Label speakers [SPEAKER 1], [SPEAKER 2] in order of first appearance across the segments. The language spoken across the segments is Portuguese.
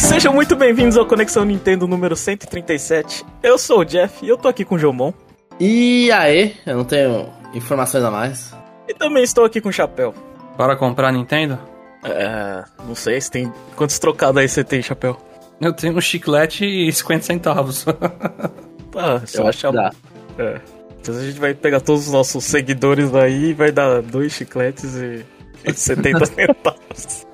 [SPEAKER 1] sejam muito bem-vindos ao Conexão Nintendo número 137. Eu sou o Jeff e eu tô aqui com o Jomon.
[SPEAKER 2] E aí, eu não tenho informações a mais.
[SPEAKER 1] E também estou aqui com o Chapéu.
[SPEAKER 3] Bora comprar Nintendo?
[SPEAKER 1] É, não sei se tem. Quantos trocados aí você tem, Chapéu?
[SPEAKER 3] Eu tenho um chiclete e 50 centavos.
[SPEAKER 1] Ah, se eu achar.
[SPEAKER 2] dá.
[SPEAKER 1] É. Então a gente vai pegar todos os nossos seguidores aí e vai dar dois chicletes e, e 70 centavos.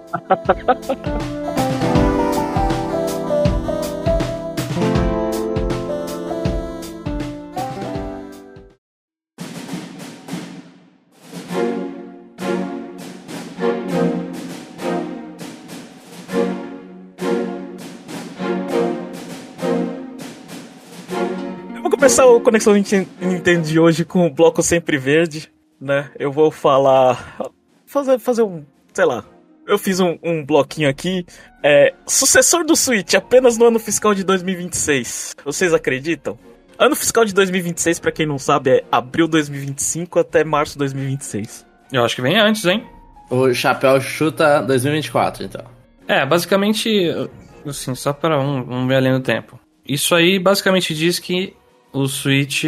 [SPEAKER 1] Começar o Conexão Ninten- Nintendo de hoje com o bloco sempre verde, né? Eu vou falar. Fazer, fazer um. Sei lá. Eu fiz um, um bloquinho aqui. É. Sucessor do Switch apenas no ano fiscal de 2026. Vocês acreditam? Ano fiscal de 2026, pra quem não sabe, é abril 2025 até março 2026.
[SPEAKER 3] Eu acho que vem antes, hein?
[SPEAKER 2] O chapéu chuta 2024, então.
[SPEAKER 3] É, basicamente, assim, só para um, um ver além do tempo. Isso aí basicamente diz que o Switch.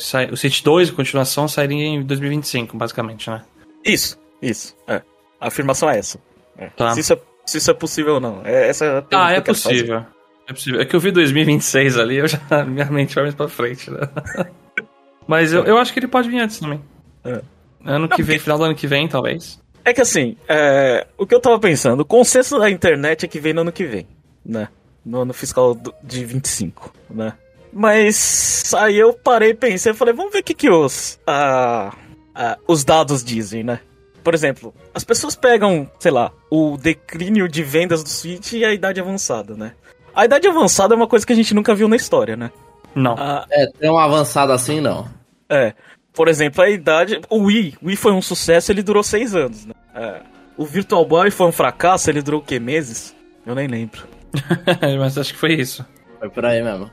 [SPEAKER 3] Sai, o Switch 2, a continuação, sairia em 2025, basicamente, né?
[SPEAKER 1] Isso, isso. É. A afirmação é essa. É.
[SPEAKER 3] Tá.
[SPEAKER 1] Se, isso é, se isso é possível ou não. É, essa é
[SPEAKER 3] Ah, é
[SPEAKER 1] fazer.
[SPEAKER 3] possível. É possível. É que eu vi 2026 ali, eu já. Minha mente vai mais pra frente, né? Mas eu, eu acho que ele pode vir antes também.
[SPEAKER 1] É.
[SPEAKER 3] Ano que vem, final do ano que vem, talvez.
[SPEAKER 1] É que assim, é, o que eu tava pensando, o consenso da internet é que vem no ano que vem, né? No ano fiscal de 25, né? Mas aí eu parei e pensei, falei, vamos ver o que, que os, ah, ah, os dados dizem, né? Por exemplo, as pessoas pegam, sei lá, o declínio de vendas do Switch e a idade avançada, né? A idade avançada é uma coisa que a gente nunca viu na história, né?
[SPEAKER 3] Não.
[SPEAKER 1] Ah,
[SPEAKER 2] É, tem um avançado assim, não.
[SPEAKER 1] é. Por exemplo, a idade. O Wii. O Wii foi um sucesso, ele durou seis anos, né? É. O Virtual Boy foi um fracasso, ele durou o quê? Meses? Eu nem lembro.
[SPEAKER 3] Mas acho que foi isso.
[SPEAKER 2] Foi por aí mesmo.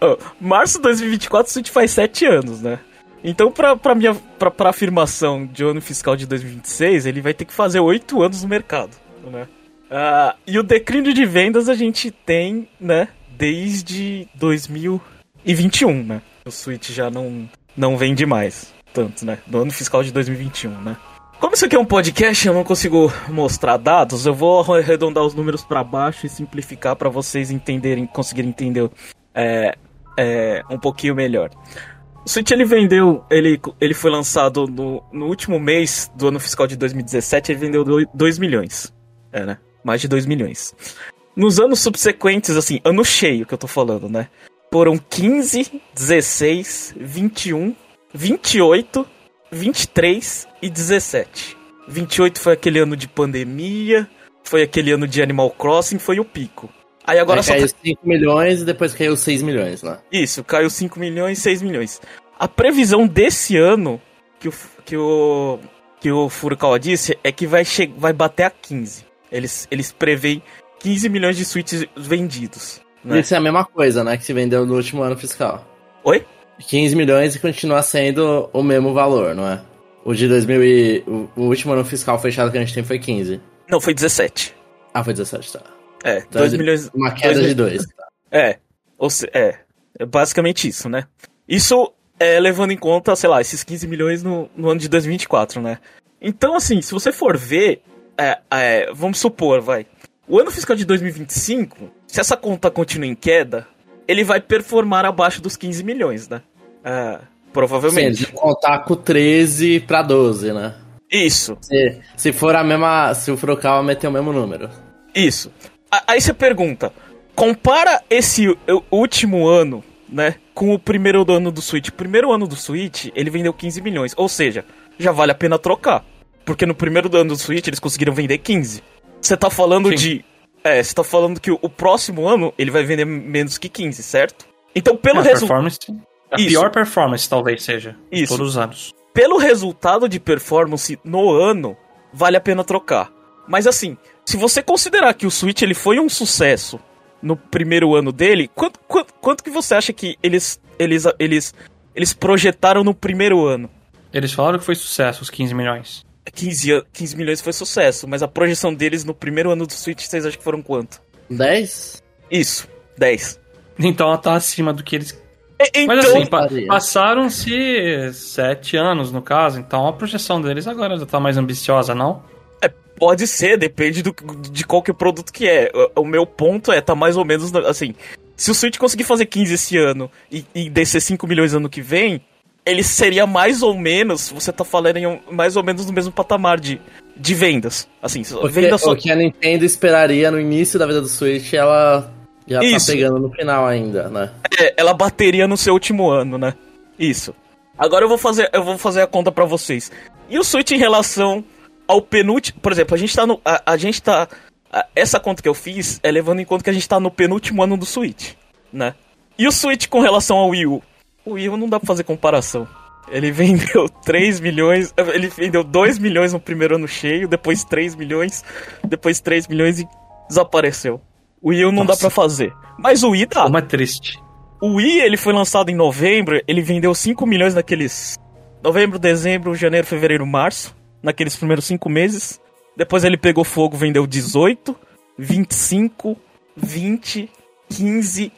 [SPEAKER 1] Ó, março de 2024, o Switch faz sete anos, né? Então, pra, pra, minha, pra, pra afirmação de ano fiscal de 2026, ele vai ter que fazer oito anos no mercado, né? Ah, e o declínio de vendas a gente tem, né? Desde 2021, né? O Switch já não, não vende mais tanto, né? Do ano fiscal de 2021, né? Como isso aqui é um podcast, eu não consigo mostrar dados, eu vou arredondar os números pra baixo e simplificar pra vocês entenderem, conseguirem entender é, é, um pouquinho melhor. O Switch ele vendeu, ele, ele foi lançado no, no último mês do ano fiscal de 2017, ele vendeu 2 milhões. É, né? Mais de 2 milhões. Nos anos subsequentes, assim, ano cheio que eu tô falando, né? Foram 15, 16, 21, 28, 23 e 17. 28 foi aquele ano de pandemia, foi aquele ano de Animal Crossing, foi o pico. Aí agora
[SPEAKER 2] Aí
[SPEAKER 1] só
[SPEAKER 2] caiu 5 milhões e depois caiu 6 milhões lá.
[SPEAKER 1] isso, caiu 5 milhões, 6 milhões. A previsão desse ano, que o, que o, que o Furukawa disse, é que vai, che vai bater a 15. Eles, eles preveem 15 milhões de Switches vendidos. Né?
[SPEAKER 2] Isso é a mesma coisa, né? Que se vendeu no último ano fiscal.
[SPEAKER 1] Oi?
[SPEAKER 2] 15 milhões e continua sendo o mesmo valor, não é? O de 2000 e... O, o último ano fiscal fechado que a gente tem foi 15.
[SPEAKER 1] Não, foi 17.
[SPEAKER 2] Ah, foi 17, tá.
[SPEAKER 1] É,
[SPEAKER 2] Então,
[SPEAKER 1] 2 milhões.
[SPEAKER 2] Uma queda
[SPEAKER 1] dois
[SPEAKER 2] de
[SPEAKER 1] mil-
[SPEAKER 2] 2.
[SPEAKER 1] É, ou se, é, é basicamente isso, né? Isso é levando em conta, sei lá, esses 15 milhões no, no ano de 2024, né? Então, assim, se você for ver, é, é, vamos supor, vai, o ano fiscal de 2025, se essa conta continua em queda, ele vai performar abaixo dos 15 milhões, né? É,
[SPEAKER 2] Sim,
[SPEAKER 1] provavelmente.
[SPEAKER 2] de contar com 13 pra 12, né?
[SPEAKER 1] Isso,
[SPEAKER 2] Se, se for a mesma. Se o Furukawa meter o mesmo número.
[SPEAKER 1] Isso. Aí você pergunta, compara esse último ano, né, com o primeiro ano do Switch. O primeiro ano do Switch, ele vendeu 15 milhões, ou seja, já vale a pena trocar. Porque no primeiro ano do Switch eles conseguiram vender 15. Você tá falando
[SPEAKER 3] Sim.
[SPEAKER 1] de é, você tá falando que o, o próximo ano ele vai vender menos que 15, certo? Então, pelo
[SPEAKER 3] É,
[SPEAKER 1] resultado.
[SPEAKER 3] A
[SPEAKER 1] Isso.
[SPEAKER 3] pior performance, talvez seja.
[SPEAKER 1] Isso.
[SPEAKER 3] Todos os anos.
[SPEAKER 1] pelo resultado de performance no ano, vale a pena trocar. Mas assim, se você considerar que o Switch ele foi um sucesso no primeiro ano dele, quanto, quanto, quanto que você acha que eles, eles, eles, eles projetaram no primeiro ano?
[SPEAKER 3] Eles falaram que foi sucesso, os 15 milhões.
[SPEAKER 1] 15, an- 15 milhões foi sucesso, mas a projeção deles no primeiro ano do Switch, vocês acham que foram quanto?
[SPEAKER 2] 10?
[SPEAKER 1] Isso, 10.
[SPEAKER 3] Então ela tá acima do que eles.
[SPEAKER 1] E-
[SPEAKER 3] Mas
[SPEAKER 1] então,
[SPEAKER 3] assim, pa- passaram-se sete anos no caso, então a projeção deles agora já tá mais ambiciosa, não?
[SPEAKER 1] Pode ser, depende do, de qual que produto que é. O, o meu ponto é, tá mais ou menos assim. Se o Switch conseguir fazer 15 esse ano e, e descer 5 milhões ano que vem, ele seria mais ou menos, você tá falando em um- mais ou menos no mesmo patamar de, de vendas. Assim,
[SPEAKER 2] O que,
[SPEAKER 1] venda só.
[SPEAKER 2] o que a Nintendo esperaria no início da vida do Switch, ela já
[SPEAKER 1] Isso.
[SPEAKER 2] tá pegando no final ainda, né?
[SPEAKER 1] É, ela bateria no seu último ano, né? Isso. Agora eu vou fazer, eu vou fazer a conta pra vocês. E o Switch em relação ao penúltimo, por exemplo, a gente tá no a, a gente tá a- essa conta que eu fiz é levando em conta que a gente tá no penúltimo ano do Switch, né? E o Switch com relação ao Wii U? O Wii U não dá pra fazer comparação. Ele vendeu 3 milhões, ele vendeu 2 milhões no primeiro ano cheio, depois 3 milhões, depois 3 milhões e desapareceu. O Wii U não dá
[SPEAKER 3] Nossa.
[SPEAKER 1] pra fazer. Mas o Wii dá.
[SPEAKER 3] Como é triste.
[SPEAKER 1] O Wii, ele foi lançado em novembro, ele vendeu 5 milhões naqueles... Novembro, dezembro, janeiro, fevereiro, março. Naqueles primeiros 5 meses. Depois ele pegou fogo, vendeu 18, 25, 20, 15,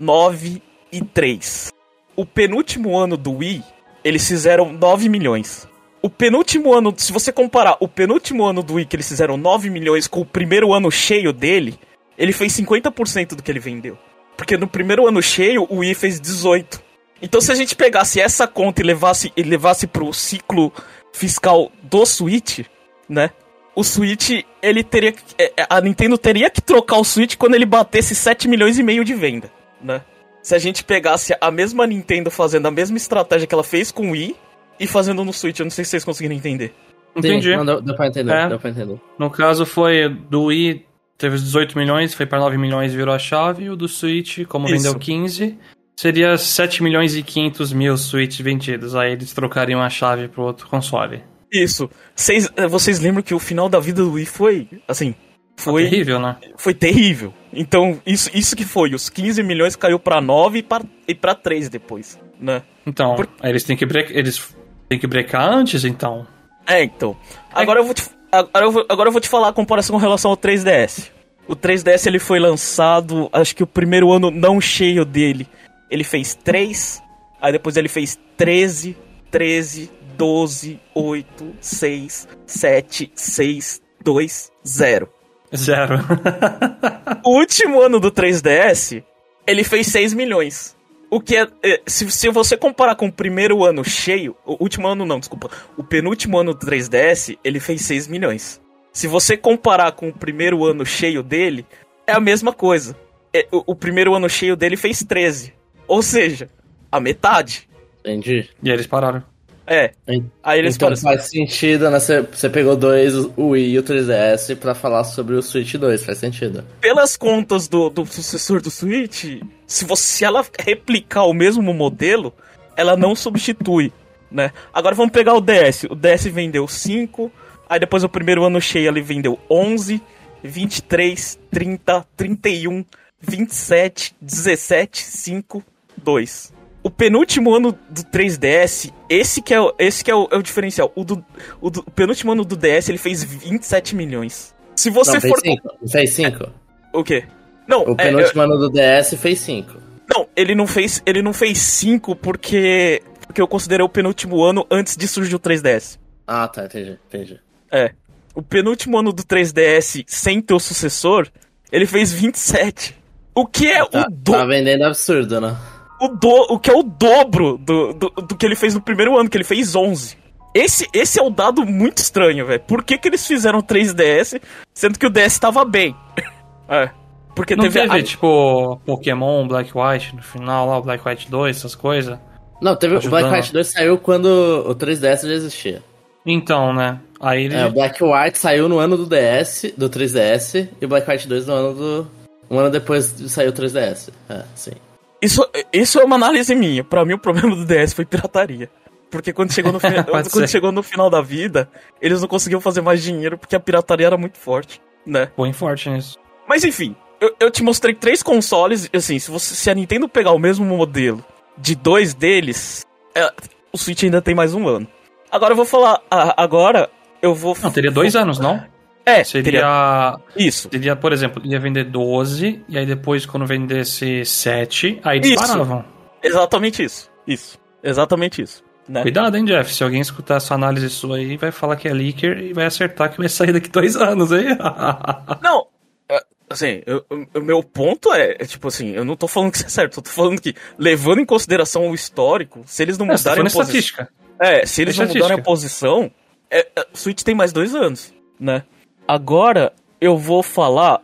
[SPEAKER 1] 9 e 3. O penúltimo ano do Wii, eles fizeram 9 milhões. O penúltimo ano, se você comparar o penúltimo ano do Wii, que eles fizeram 9 milhões, com o primeiro ano cheio dele, ele fez 50% do que ele vendeu. Porque no primeiro ano cheio, o Wii fez 18. Então se a gente pegasse essa conta e levasse, e levasse pro ciclo fiscal do Switch, né? O Switch, ele teria que- é, é, A Nintendo teria que trocar o Switch quando ele batesse 7 milhões e meio de venda, né? Se a gente pegasse a mesma Nintendo fazendo a mesma estratégia que ela fez com o Wii e fazendo no Switch, eu não sei se vocês conseguiram entender.
[SPEAKER 3] Entendi.
[SPEAKER 2] Não, deu, deu pra entender,
[SPEAKER 3] É.
[SPEAKER 2] deu pra entender.
[SPEAKER 3] No caso foi do Wii, teve os 18 milhões, foi pra 9 milhões e virou a chave. E o do Switch, como
[SPEAKER 1] Isso.
[SPEAKER 3] vendeu 15, seria 7 milhões e 500 mil Switch vendidos. Aí eles trocariam a chave pro outro console.
[SPEAKER 1] Isso. Vocês, eh, vocês lembram que o final da vida do Wii foi, assim, foi
[SPEAKER 3] Terrível, né?
[SPEAKER 1] foi terrível. Então, isso, isso que foi. Os 15 milhões caiu pra 9 e pra, e pra 3 depois, né?
[SPEAKER 3] Então,
[SPEAKER 1] Por-
[SPEAKER 3] aí eles têm que break, eles têm que brecar antes, então.
[SPEAKER 1] É, então. Agora eu vou te, agora eu vou, agora eu vou te falar a comparação com relação ao 3DS. O 3DS ele foi lançado, acho que o primeiro ano não cheio dele, ele fez 3, aí depois ele fez 13, 13, 12, 8, 6, 7, 6, 2, 0.
[SPEAKER 3] Zero.
[SPEAKER 1] O último ano do 3DS, ele fez 6 milhões. O que é. é, se, se você comparar com o primeiro ano cheio. O último ano não, desculpa. O penúltimo ano do 3DS, ele fez 6 milhões. Se você comparar com o primeiro ano cheio dele, é a mesma coisa. É, o, o primeiro ano cheio dele fez 13. Ou seja, a metade.
[SPEAKER 2] Entendi.
[SPEAKER 3] e aí eles pararam.
[SPEAKER 1] É. Aí eles
[SPEAKER 2] então
[SPEAKER 1] param-
[SPEAKER 2] faz sentido, né? Você, você pegou dois, o Wii e o 3DS, pra falar sobre o Switch 2, faz sentido.
[SPEAKER 1] pelas contas do, do sucessor do Switch, se, você, se ela replicar o mesmo modelo, ela não substitui, né? Agora vamos pegar o DS. O DS vendeu 5, aí depois o primeiro ano cheio ele vendeu 11, 23, 30, 31, 27, 17, 5, 2. O penúltimo ano do 3DS, esse que é, o- esse que é, o, é o diferencial. O, do, o, do- o penúltimo ano do DS ele fez 27 milhões. Se você
[SPEAKER 2] não, fez
[SPEAKER 1] for.
[SPEAKER 2] 5. Fez 5.
[SPEAKER 1] O quê? Não,
[SPEAKER 2] O
[SPEAKER 1] é,
[SPEAKER 2] penúltimo ano do DS fez 5.
[SPEAKER 1] não, ele não fez, ele não fez 5 porque porque eu considerei o penúltimo ano antes de surgir o 3DS.
[SPEAKER 2] Ah, tá, entendi, entendi.
[SPEAKER 1] É. O penúltimo ano do 3DS sem ter o sucessor, ele fez 27. O que é
[SPEAKER 2] Tá,
[SPEAKER 1] o do,
[SPEAKER 2] tá vendendo absurdo, né?
[SPEAKER 1] O do, o que é o dobro do, do, do que ele fez no primeiro ano, que ele fez 11. Esse, esse é o dado muito estranho, velho. Por que, que eles fizeram 3DS, sendo que o DS tava bem? é. Porque
[SPEAKER 3] Não
[SPEAKER 1] teve,
[SPEAKER 3] teve,
[SPEAKER 1] a-
[SPEAKER 3] tipo, Pokémon, Black White no final lá, o Black White 2, essas coisas?
[SPEAKER 2] Não, teve o. Black White 2 saiu quando o 3DS já existia.
[SPEAKER 3] Então, né? Aí ele.
[SPEAKER 2] É, o Black White saiu no ano do DS, do 3DS, e o Black White 2 no ano do. Um ano depois saiu o 3DS. É, sim.
[SPEAKER 1] Isso, isso é uma análise minha. Pra mim, o problema do DS foi pirataria. Porque quando chegou no, quando
[SPEAKER 3] ser.
[SPEAKER 1] chegou no final da vida, eles não conseguiam fazer mais dinheiro porque a pirataria era muito forte, né?
[SPEAKER 3] Põe forte nisso.
[SPEAKER 1] Mas enfim, eu, eu te mostrei três consoles. Assim, se, você, se a Nintendo pegar o mesmo modelo de dois deles, é, o Switch ainda tem mais um ano. Agora eu vou falar. agora eu vou.
[SPEAKER 3] Não, teria dois anos, não?
[SPEAKER 1] É,
[SPEAKER 3] Seria.
[SPEAKER 1] Isso.
[SPEAKER 3] Seria, por exemplo, ia vender 12, e aí depois, quando vendesse 7, aí eles
[SPEAKER 1] Isso. Exatamente isso. Isso. Exatamente isso. Né?
[SPEAKER 3] Cuidado, hein, Jeff? Se alguém escutar essa análise sua aí, vai falar que é leaker e vai acertar que vai sair daqui dois anos, hein?
[SPEAKER 1] Não, é, assim, o meu ponto é, é, tipo assim, eu não tô falando que isso é certo, eu tô falando que, levando em consideração o histórico, se eles não
[SPEAKER 3] É, tá
[SPEAKER 1] mudarem a posição. É, se eles
[SPEAKER 3] É
[SPEAKER 1] não mudarem a posição, é, é, Switch tem mais dois anos, né? Agora, eu vou falar.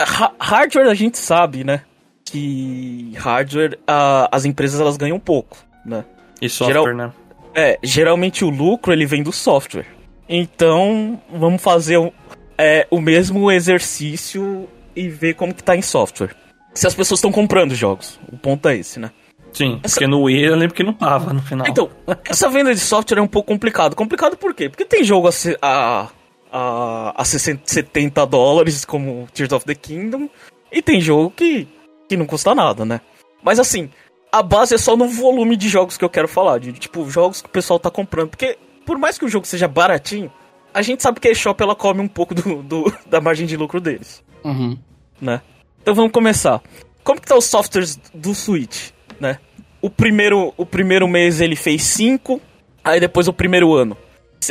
[SPEAKER 1] ha- hardware a gente sabe, né? Que hardware, a- as empresas elas ganham pouco, né?
[SPEAKER 3] E software,
[SPEAKER 1] Geral-
[SPEAKER 3] né?
[SPEAKER 1] É, geralmente o lucro ele vem do software. Então, vamos fazer o, é, o mesmo exercício e ver como que tá em software. Se as pessoas estão comprando jogos. O ponto é esse, né?
[SPEAKER 3] Sim,
[SPEAKER 1] Essa-
[SPEAKER 3] porque no Wii eu lembro que não tava no final.
[SPEAKER 1] Então, essa venda de software é um pouco complicado. Complicado por quê? Porque tem jogo a, a, a, a 60, 70 dólares, como Tears of the Kingdom, e tem jogo que, que não custa nada, né? Mas assim, a base é só no volume de jogos que eu quero falar, de tipo, jogos que o pessoal tá comprando. Porque, por mais que o jogo seja baratinho, a gente sabe que a eShop ela come um pouco do, do- da margem de lucro deles
[SPEAKER 2] Uhum.
[SPEAKER 1] né? Então vamos começar. Como que tá os softwares do Switch, né? O primeiro, o primeiro mês ele fez 5, aí depois o primeiro ano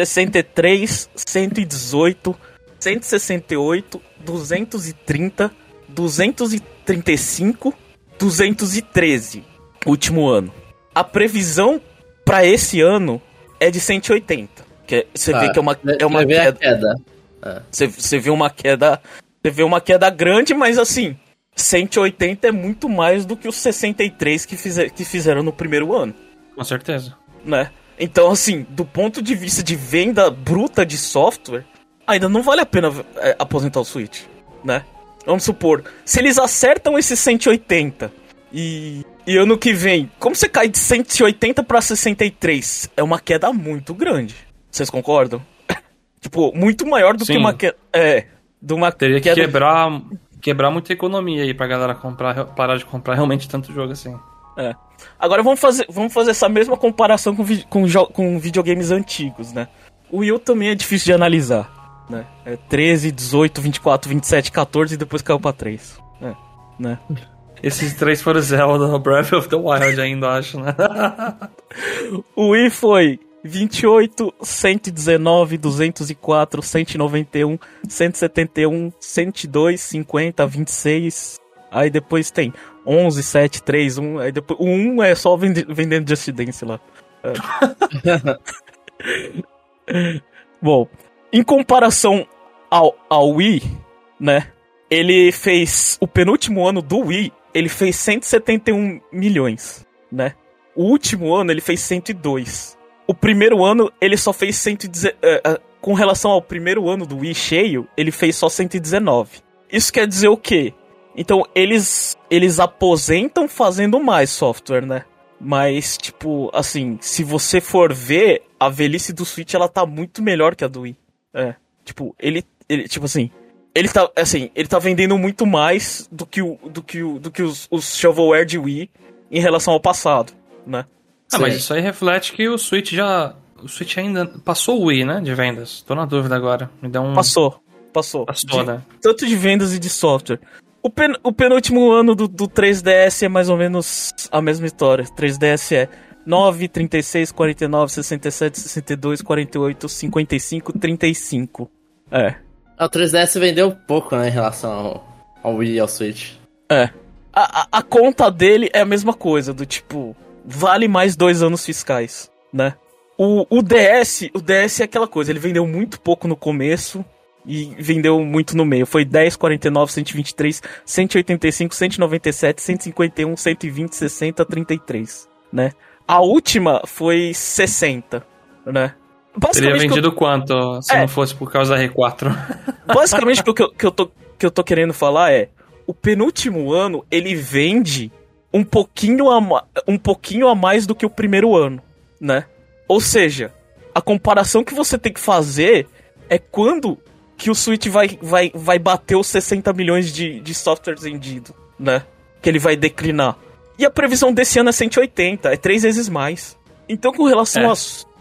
[SPEAKER 1] 63, 118, 168, 230, 235, 213. Último ano. A previsão pra esse ano é de 180. Que é- você vê que é uma, é uma
[SPEAKER 2] Vai ver a
[SPEAKER 1] queda.
[SPEAKER 2] queda.
[SPEAKER 1] Você, você vê uma queda. Você vê uma queda grande, mas assim, 180 é muito mais do que os 63 que, fizer, que fizeram no primeiro ano,
[SPEAKER 3] Com certeza.
[SPEAKER 1] né? Então, assim, do ponto de vista de venda bruta de software, ainda não vale a pena é, aposentar o Switch, né? Vamos supor, se eles acertam esses 180 e, e ano que vem, como você cai de 180 pra 63? É uma queda muito grande. Vocês concordam? tipo, muito maior do que
[SPEAKER 3] Sim.
[SPEAKER 1] uma queda. É, de uma
[SPEAKER 3] Teria que quebrar, quebrar muita economia aí pra galera comprar, parar de comprar realmente tanto jogo assim.
[SPEAKER 1] É. Agora vamos fazer, vamos fazer essa mesma comparação com, com, com videogames antigos, né? O Wii U também é difícil de analisar, né? É 13, 18, 24, 27, 14 e depois caiu pra 3. É, né?
[SPEAKER 3] Esses três foram Zelda, Breath of the Wild ainda, acho, né?
[SPEAKER 1] O Wii foi 28, 119, 204, 191, 171, 102, 50, 26. Aí depois tem 11, 7, 3, 1. Aí depois, o 1 é só vende- vendendo Just Dance lá. É. Bom, em comparação ao, ao Wii, né? Ele fez. O penúltimo ano do Wii, ele fez 171 milhões, né? O último ano ele fez 102. O primeiro ano ele só fez 110. eh, eh, com relação ao primeiro ano do Wii cheio, ele fez só 119. Isso quer dizer o quê? Então eles eles aposentam fazendo mais software, né? Mas tipo, assim, se você for ver, a velhice do Switch ela tá muito melhor que a do Wii. É, tipo, ele ele tipo assim, ele tá assim, ele tá vendendo muito mais do que o do que o, do que os, os shovelware de Wii em relação ao passado, né?
[SPEAKER 3] Ah, mas
[SPEAKER 2] Sim.
[SPEAKER 3] isso aí reflete que o Switch já. O Switch ainda passou o Wii, né? De vendas. Tô na dúvida agora. Me dá um.
[SPEAKER 1] Passou, passou.
[SPEAKER 3] Passou,
[SPEAKER 1] De-
[SPEAKER 3] né?
[SPEAKER 1] tanto de vendas e de software. O, pen- o penúltimo ano do, do 3DS é mais ou menos a mesma história. 3DS é 9, 36, 49, 67, 62, 48, 55, 35. É.
[SPEAKER 2] Ah, O 3DS vendeu pouco, né, em relação ao, ao Wii e ao Switch.
[SPEAKER 1] É. A, a, a conta dele é a mesma coisa, do tipo, vale mais dois anos fiscais, né? O, o DS, o DS é aquela coisa, ele vendeu muito pouco no começo e vendeu muito no meio. Foi 10, 49, 123, 185, 197, 151, 120, 60, 33, né? A última foi 60, né?
[SPEAKER 3] Teria
[SPEAKER 1] Basicamente, o que eu-
[SPEAKER 3] vendido quanto se
[SPEAKER 1] É.
[SPEAKER 3] não fosse por causa da R4?
[SPEAKER 1] Basicamente, o que eu, que, eu tô, que eu tô querendo falar é: o penúltimo ano ele vende um pouquinho, a, um pouquinho a mais do que o primeiro ano, né? Ou seja, a comparação que você tem que fazer é quando que o Switch vai, vai, vai bater os 60 milhões de, de softwares vendidos, né? Que ele vai declinar. E a previsão desse ano é 180, é três vezes mais. Então, com relação
[SPEAKER 3] É.
[SPEAKER 1] a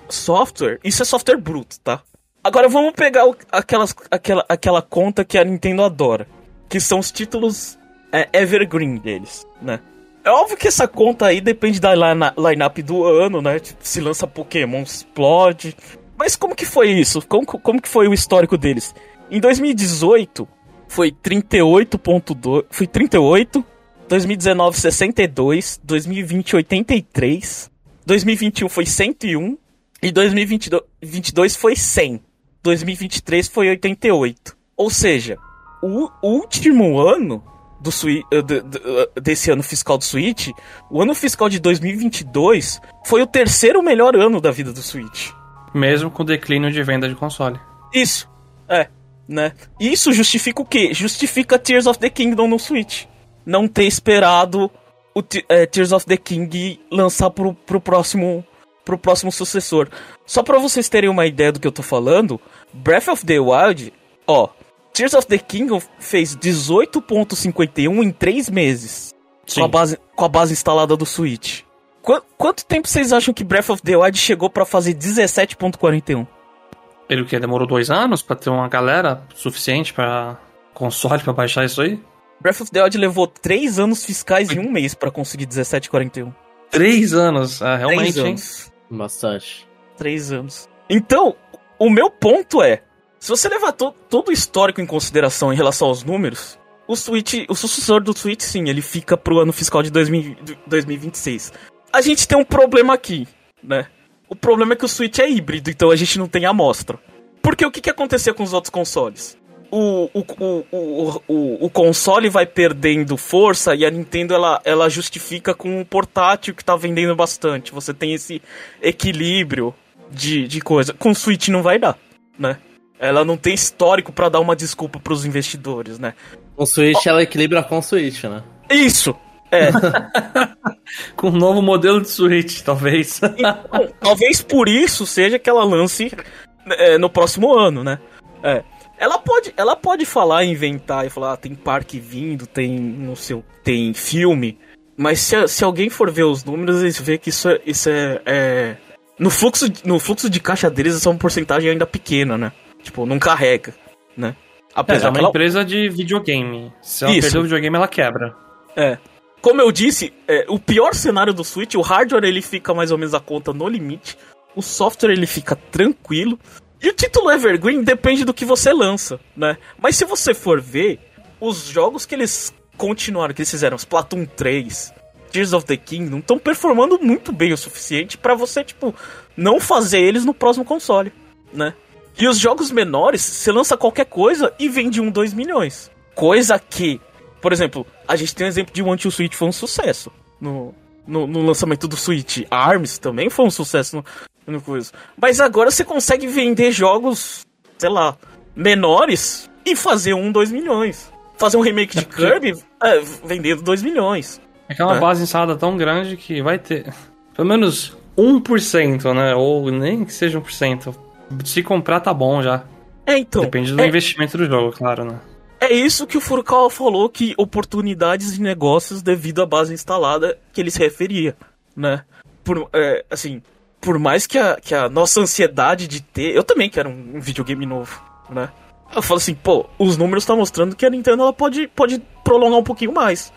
[SPEAKER 1] software, isso é software bruto, tá? Agora vamos pegar o- aquelas, aquela, aquela conta que a Nintendo adora, que são os títulos é, evergreen deles, né? É óbvio que essa conta aí depende da line- line-up do ano, né? Tipo, se lança Pokémon, explode. Mas como que foi isso? Como, como que foi o histórico deles? Em 2018, foi 38.2... Foi 38, 2019, 62, 2020, 83, 2021 foi 101 e 2022 foi 100. 2023 foi 88. Ou seja, o último ano do eh, de- eh, desse ano fiscal do Switch, o ano fiscal de 2022 foi o terceiro melhor ano da vida do Switch.
[SPEAKER 3] Mesmo com o declínio de venda de console.
[SPEAKER 1] Isso, é, né? Isso justifica o quê? Justifica Tears of the Kingdom no Switch. Não ter esperado o é, Tears of the King lançar pro, pro próximo pro próximo sucessor. Só pra vocês terem uma ideia do que eu tô falando, Breath of the Wild, ó, Tears of the Kingdom fez 18.51 em 3 meses. Com a, base, com a base instalada do Switch. Qu- quanto tempo vocês acham que Breath of the Wild chegou pra fazer 17.41?
[SPEAKER 3] Ele o que? Demorou dois anos pra ter uma galera suficiente pra console pra baixar isso aí?
[SPEAKER 1] Breath of the Wild levou 3 anos fiscais e um mês pra conseguir 17,41.
[SPEAKER 3] Três anos. Ah, realmente,
[SPEAKER 1] Três
[SPEAKER 3] hein?
[SPEAKER 1] anos.
[SPEAKER 2] Bastante.
[SPEAKER 1] 3 anos. Então, o meu ponto é: se você levar to- todo o histórico em consideração em relação aos números, o Switch, o sucessor do Switch, sim, ele fica pro ano fiscal de 2000 de 2026. A gente tem um problema aqui, né? O problema é que o Switch é híbrido, então a gente não tem amostra. Porque o que, que acontecia com os outros consoles? O, o, o, o, o, console vai perdendo força e a Nintendo ela, ela justifica com um portátil que tá vendendo bastante. Você tem esse equilíbrio de, de coisa. Com o Switch não vai dar, né? Ela não tem histórico pra dar uma desculpa pros investidores, né?
[SPEAKER 2] Com o Switch, ela equilibra com o Switch, né?
[SPEAKER 1] Isso! É,
[SPEAKER 3] Com um novo modelo de Switch, talvez.
[SPEAKER 1] Então, talvez por isso seja que ela lance é, no próximo ano, né? É. Ela pode, ela pode falar, inventar e falar, ah, tem parque vindo, tem não sei, o- tem filme. Mas se, se alguém for ver os números, eles vê que isso é, isso é, é- no fluxo, de- no fluxo de caixa deles essa é uma porcentagem ainda pequena, né? Tipo, não carrega, né?
[SPEAKER 3] É,
[SPEAKER 1] Apesar
[SPEAKER 3] é
[SPEAKER 1] que
[SPEAKER 3] uma
[SPEAKER 1] ela-
[SPEAKER 3] empresa de videogame. Se ela
[SPEAKER 1] Isso.
[SPEAKER 3] perder o videogame, ela quebra.
[SPEAKER 1] É. Como eu disse, é, o pior cenário do Switch, o hardware ele fica mais ou menos a conta no limite, o software ele fica tranquilo, e o título Evergreen depende do que você lança, né? Mas se você for ver, os jogos que eles continuaram, que eles fizeram, Splatoon 3, Tears of the Kingdom, estão performando muito bem o suficiente pra você, tipo, não fazer eles no próximo console, né? E os jogos menores, você lança qualquer coisa e vende um, dois milhões. Coisa que, por exemplo, a gente tem um exemplo de One to Switch foi um sucesso no, no, no lançamento do Switch. ARMS também foi um sucesso no, no coisa. Mas agora você consegue vender jogos, sei lá, menores e fazer um, dois milhões. Fazer um remake de Kirby é, vendendo dois milhões.
[SPEAKER 3] É que é uma
[SPEAKER 1] É.
[SPEAKER 3] base instalada tão grande que vai ter pelo menos 1%, né? Ou nem que seja 1%. Se comprar, tá bom já.
[SPEAKER 1] É, então.
[SPEAKER 3] Depende do
[SPEAKER 1] é,
[SPEAKER 3] investimento do jogo, claro, né?
[SPEAKER 1] É isso que o Furukawa falou, que oportunidades de negócios devido à base instalada que ele se referia, né? Por, é, assim, por mais que a, que a nossa ansiedade de ter... Eu também quero um, um videogame novo, né? Eu falo assim, pô, os números estão mostrando que a Nintendo ela pode, pode prolongar um pouquinho mais.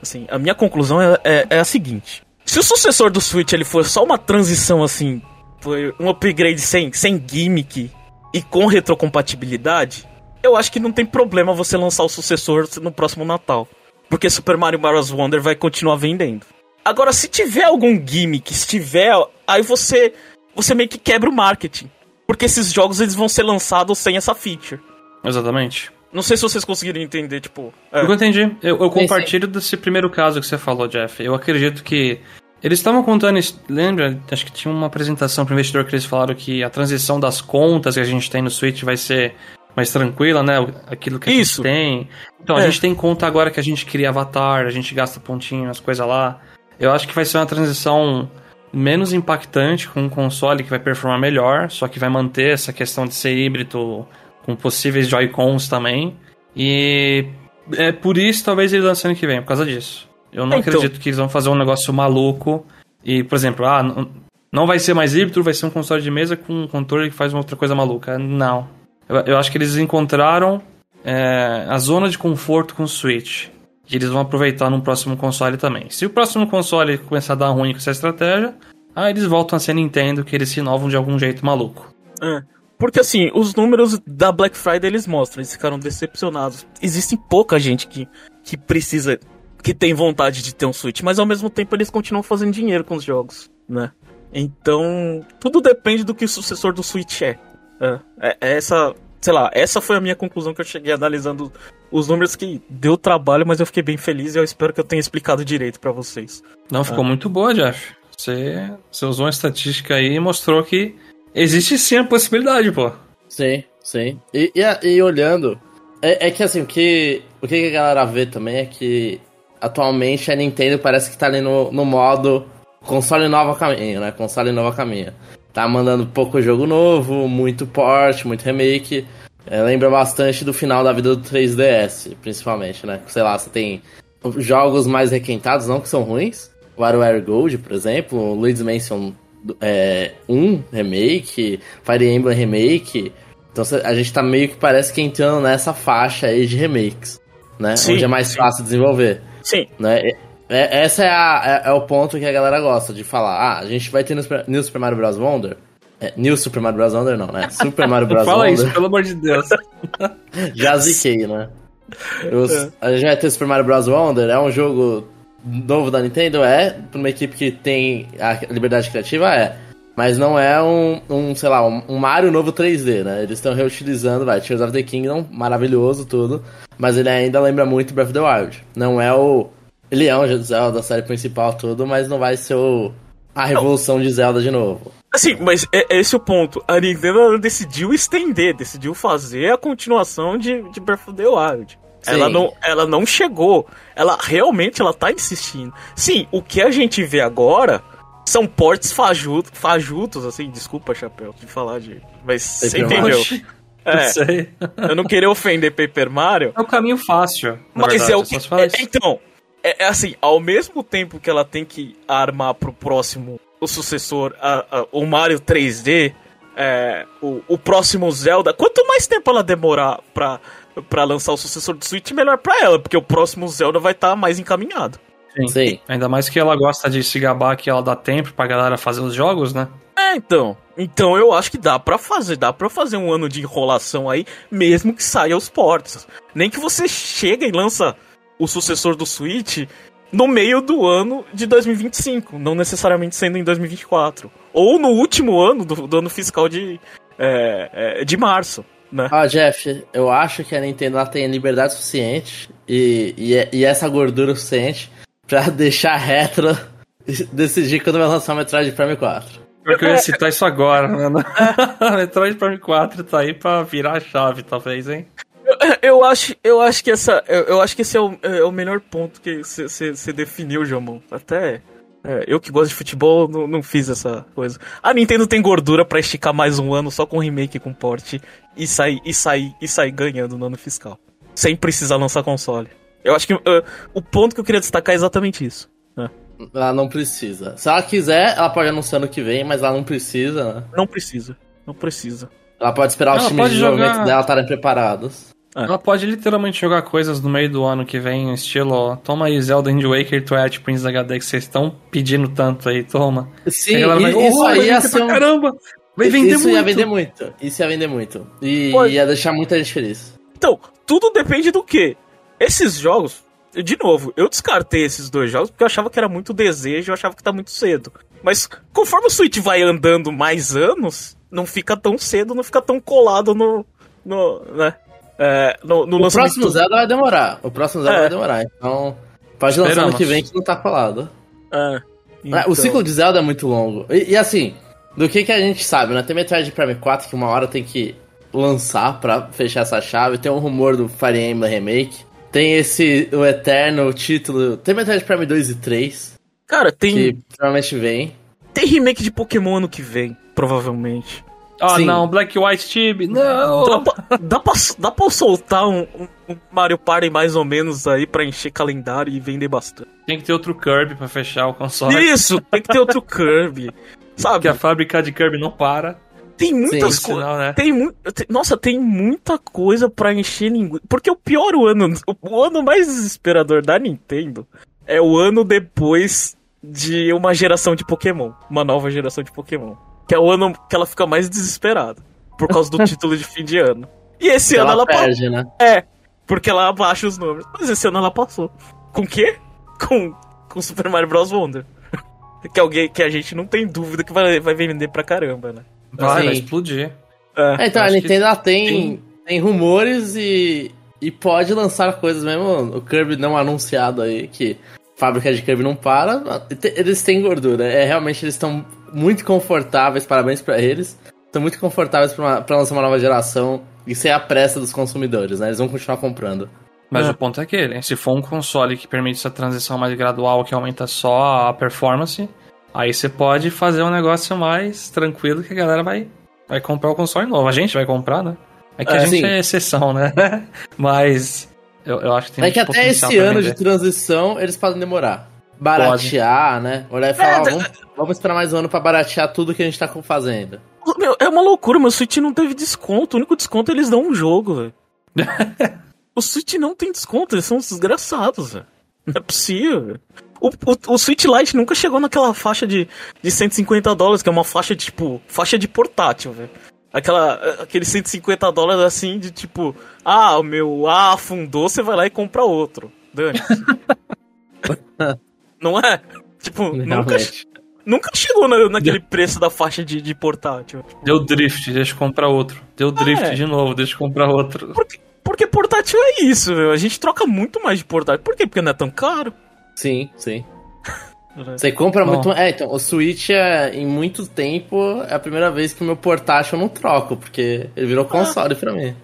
[SPEAKER 1] Assim, a minha conclusão é, é, é a seguinte. Se o sucessor do Switch ele for só uma transição assim, foi um upgrade sem, sem gimmick e com retrocompatibilidade, eu acho que não tem problema você lançar o sucessor no próximo Natal. Porque Super Mario Bros. Wonder vai continuar vendendo. Agora, se tiver algum gimmick, se tiver, aí você você meio que quebra o marketing. Porque esses jogos eles vão ser lançados sem essa feature.
[SPEAKER 3] Exatamente.
[SPEAKER 1] Não sei se vocês conseguiram entender, tipo. é.
[SPEAKER 3] Eu entendi. Eu, eu
[SPEAKER 2] Sim,
[SPEAKER 3] compartilho desse primeiro caso que você falou, Jeff. Eu acredito que eles estavam contando isso. Lembra? Acho que tinha uma apresentação para investidor que eles falaram que a transição das contas que a gente tem no Switch vai ser mais tranquila, né? Aquilo que a
[SPEAKER 1] Isso.
[SPEAKER 3] gente tem. Então, a
[SPEAKER 1] É.
[SPEAKER 3] gente tem conta agora que a gente cria avatar, a gente gasta pontinho, as coisas lá. Eu acho que vai ser uma transição menos impactante com um console que vai performar melhor, só que vai manter essa questão de ser híbrido com possíveis Joy-Cons também. E é por isso talvez eles lancem ano que vem, por causa disso. Eu não
[SPEAKER 1] Então.
[SPEAKER 3] acredito que eles vão fazer um negócio maluco e, por exemplo, ah, não, Não vai ser mais híbrido, vai ser um console de mesa com um controle que faz uma outra coisa maluca. Não. Eu, acho que eles encontraram é, a zona de conforto com o Switch. E eles vão aproveitar no próximo console também. Se o próximo console começar a dar ruim com essa estratégia, aí eles voltam a ser Nintendo, que eles se inovam de algum jeito maluco.
[SPEAKER 1] É. Porque assim, os números da Black Friday eles mostram, eles ficaram decepcionados. Existe pouca gente que, que precisa, que tem vontade de ter um Switch, mas ao mesmo tempo eles continuam fazendo dinheiro com os jogos, né? Então, tudo depende do que o sucessor do Switch é. É, é, é essa, sei lá, essa foi a minha conclusão que eu cheguei analisando os números que deu trabalho, mas eu fiquei bem feliz e eu espero que eu tenha explicado direito para vocês.
[SPEAKER 3] Não, ficou
[SPEAKER 1] Ah.
[SPEAKER 3] muito boa, Jeff. Você, você usou uma estatística aí e mostrou que existe sim a possibilidade, pô.
[SPEAKER 2] Sim, sim. E, e, e olhando, é, é que assim, o que, o que a galera vê também é que atualmente a Nintendo parece que tá ali no, no modo console novo a caminho, né? Console novo a caminho. Tá mandando pouco jogo novo, muito port, muito remake. É, lembra bastante do final da vida do 3DS, principalmente, né? Sei lá, você tem jogos mais requentados, não que são ruins. WarioWare Gold, por exemplo, Luigi's Mansion é, 1 Remake, Fire Emblem Remake. Então a gente tá meio que parece que entrando nessa faixa aí de remakes, né?
[SPEAKER 1] Sim,
[SPEAKER 2] Onde é mais
[SPEAKER 1] sim.
[SPEAKER 2] fácil desenvolver,
[SPEAKER 1] Sim,
[SPEAKER 2] né? É, é- essa é, a- é- é o ponto que a galera gosta de falar. Ah, a gente vai ter no Super, New Super Mario Bros. Wonder. É, New Super Mario Bros. Wonder não, né? Super Mario Bros.
[SPEAKER 3] Fala
[SPEAKER 2] Wonder.
[SPEAKER 3] isso, pelo amor de Deus.
[SPEAKER 2] Já ziquei, né? Os-
[SPEAKER 1] É.
[SPEAKER 2] A gente vai ter Super Mario Bros. Wonder, é um jogo novo da Nintendo? É. Pra uma equipe que tem a liberdade criativa? É. Mas não é um, um sei lá, um, um Mario novo 3D, né? Eles estão reutilizando, vai, Tears of the Kingdom, maravilhoso tudo, mas ele ainda lembra muito Breath of the Wild. Não é o... Ele é um Zelda da série principal, tudo, mas não vai ser o... A revolução de Zelda de novo.
[SPEAKER 1] Assim, mas é, é esse o ponto. A Nintendo decidiu estender, decidiu fazer a continuação de, de Breath of the Wild.
[SPEAKER 2] Sim.
[SPEAKER 1] Ela não, ela não chegou. Ela realmente ela tá insistindo. Sim, o que a gente vê agora são portes fajutos, fajutos assim, desculpa, Chapéu, de falar de. Mas você
[SPEAKER 2] Paper
[SPEAKER 1] entendeu?
[SPEAKER 3] Oxi,
[SPEAKER 1] É,
[SPEAKER 3] Não sei.
[SPEAKER 1] eu não queria ofender Paper Mario,
[SPEAKER 3] É o caminho fácil. na
[SPEAKER 1] mas
[SPEAKER 3] verdade,
[SPEAKER 1] é o que. é- então, é, é assim, ao mesmo tempo que ela tem que armar pro próximo, o sucessor, a- a- o Mario 3D, é, o, o próximo Zelda, quanto mais tempo ela demorar pra, pra lançar o sucessor do Switch, melhor pra ela, porque o próximo Zelda vai estar mais encaminhado.
[SPEAKER 3] Sim.
[SPEAKER 2] Sim.
[SPEAKER 3] Ainda mais que ela gosta de se gabar que ela dá tempo pra galera fazer os jogos, né?
[SPEAKER 1] É, então. Então eu acho que dá pra fazer, dá pra fazer um ano de enrolação aí, mesmo que saia os ports. Nem que você chega e lança o sucessor do Switch no meio do ano de 2025, não necessariamente sendo em 2024. Ou no último ano do, do ano fiscal de, é, é, de março, né?
[SPEAKER 2] Ah, Jeff, eu acho que a Nintendo ela tem liberdade suficiente e, e, e essa gordura suficiente pra deixar a retro decidir quando vai lançar o Metroid Prime 4.
[SPEAKER 3] Porque eu ia citar isso agora, mano. Metroid Prime 4 tá aí pra virar a chave, talvez, hein?
[SPEAKER 1] Eu acho, eu acho que essa, eu, eu acho que esse é o, é o melhor ponto que você definiu, Jamon. Até é, eu que gosto de futebol não, não fiz essa coisa. A Nintendo tem gordura pra esticar mais um ano só com remake e com port e sair e sair e sair ganhando no ano fiscal, sem precisar lançar console. Eu acho que uh, o ponto que eu queria destacar é exatamente isso. né?
[SPEAKER 2] Ela não precisa. Se ela quiser, ela pode anunciar ano que vem, mas ela não precisa, né?
[SPEAKER 1] Não precisa, não precisa.
[SPEAKER 2] Ela pode esperar os times de desenvolvimento
[SPEAKER 3] jogar-
[SPEAKER 2] dela estarem preparados.
[SPEAKER 1] É.
[SPEAKER 3] Ela pode literalmente jogar coisas no meio do ano que vem, estilo, ó, toma aí Zelda Wind Waker Twilight Prince HD que vocês estão pedindo tanto aí, toma.
[SPEAKER 2] Sim,
[SPEAKER 3] vai,
[SPEAKER 2] isso
[SPEAKER 3] "Oh,
[SPEAKER 2] aí
[SPEAKER 3] vai
[SPEAKER 2] ia
[SPEAKER 3] vender
[SPEAKER 2] ser
[SPEAKER 3] pra
[SPEAKER 2] um...
[SPEAKER 3] caramba! Vai vender
[SPEAKER 2] Isso
[SPEAKER 3] muito!
[SPEAKER 2] ia vender muito. Isso ia vender muito. E
[SPEAKER 1] Pode.
[SPEAKER 2] ia deixar muita gente feliz.
[SPEAKER 1] Então, tudo depende do que. Esses jogos, de novo, eu descartei esses dois jogos porque eu achava que era muito desejo, eu achava que tá muito cedo. Mas conforme o Switch vai andando mais anos, não fica tão cedo, não fica tão colado no. no né? É, no, no
[SPEAKER 2] O próximo Zelda vai demorar. O próximo Zelda
[SPEAKER 1] É.
[SPEAKER 2] vai demorar. Então, pode lançar ano
[SPEAKER 3] Esperamos.
[SPEAKER 2] que vem que não tá colado.
[SPEAKER 1] É,
[SPEAKER 2] Ah,
[SPEAKER 1] então-
[SPEAKER 2] O ciclo de Zelda é muito longo. E, e assim, do que que a gente sabe, né? Tem Metroid Prime 4 que uma hora tem que lançar pra fechar essa chave. Tem um rumor do Fire Emblem Remake. Tem esse, o eterno título. Tem Metroid Prime 2 e 3,
[SPEAKER 1] Cara, tem,
[SPEAKER 2] que provavelmente vem.
[SPEAKER 1] tem remake de Pokémon ano que vem, provavelmente.
[SPEAKER 3] Ah,
[SPEAKER 2] Sim.
[SPEAKER 3] não, Black White Tib,
[SPEAKER 1] Dá
[SPEAKER 3] não!
[SPEAKER 1] pra, dá, pra, dá pra soltar um, um- Mario Party mais ou menos aí pra encher calendário e vender bastante.
[SPEAKER 3] Tem que ter outro Kirby pra fechar o console.
[SPEAKER 1] Isso, tem que ter outro Kirby. Sabe?
[SPEAKER 3] Que a fábrica de Kirby não para.
[SPEAKER 1] Tem muitas coisas.
[SPEAKER 3] né?
[SPEAKER 1] Tem mu Nossa, tem muita coisa pra encher linguiça. Porque o pior ano, o ano mais desesperador da Nintendo é o ano depois de uma geração de Pokémon. Uma nova geração de Pokémon. Que é o ano que ela fica mais desesperada. Por causa do título de fim de ano. E esse ano
[SPEAKER 2] Ela perde, né?
[SPEAKER 1] É, porque ela abaixa os números. Mas esse ano ela passou. Com o quê? Com, com Super Mario Bros. Wonder. que, alguém, que a gente não tem dúvida que vai, vai vender pra caramba, né?
[SPEAKER 3] Vai, vai explodir.
[SPEAKER 1] É.
[SPEAKER 2] É, então, a Nintendo ela tem,
[SPEAKER 3] tem-
[SPEAKER 2] tem rumores e, e pode lançar coisas mesmo. O Kirby não anunciado aí, que fábrica de Kirby não para. Eles têm gordura. É, realmente eles estão muito confortáveis, parabéns pra eles. Estão muito confortáveis pra lançar uma nova geração e ser a pressa dos consumidores, né? Eles vão continuar comprando.
[SPEAKER 3] Mas
[SPEAKER 1] É.
[SPEAKER 3] o ponto é aquele, se for um console que permite essa transição mais gradual, que aumenta só a performance, aí você pode fazer um negócio mais tranquilo que a galera vai, vai comprar o console novo. A gente vai comprar, né? É que
[SPEAKER 2] É,
[SPEAKER 3] a gente
[SPEAKER 2] sim.
[SPEAKER 3] é exceção, né? Mas eu, eu acho que tem
[SPEAKER 2] É que até esse ano de transição eles podem demorar. Baratear, né? Olhar e falar,
[SPEAKER 1] É,
[SPEAKER 2] ó, vamos, vamos esperar mais um ano pra baratear tudo que a gente tá fazendo.
[SPEAKER 1] Meu, é uma loucura, meu Switch não teve desconto. O único desconto é eles dão um jogo, velho. o Switch não tem desconto, eles são desgraçados, velho. Não é possível. O, o, o Switch Lite nunca chegou naquela faixa de, de 150 dólares, que é uma faixa de, tipo, faixa de portátil, velho. Aquela, aquele 150 dólares assim de tipo, ah, o meu A afundou, você vai lá e compra outro. Dane. não é? Tipo, nunca,
[SPEAKER 2] Realmente.
[SPEAKER 1] nunca chegou na- naquele preço da faixa de, de portátil.
[SPEAKER 3] Deu drift, deixa eu comprar outro. Deu drift
[SPEAKER 1] É.
[SPEAKER 3] de novo, deixa eu comprar outro.
[SPEAKER 1] Porque, porque portátil é isso, meu. A gente troca muito mais de portátil. Por quê? Porque não é tão caro.
[SPEAKER 2] Sim, sim.
[SPEAKER 1] né?
[SPEAKER 2] Você compra
[SPEAKER 3] Não.
[SPEAKER 2] muito. É, então, o Switch é, em muito tempo, é a primeira vez que o meu portátil eu não troco, porque ele virou console pra mim.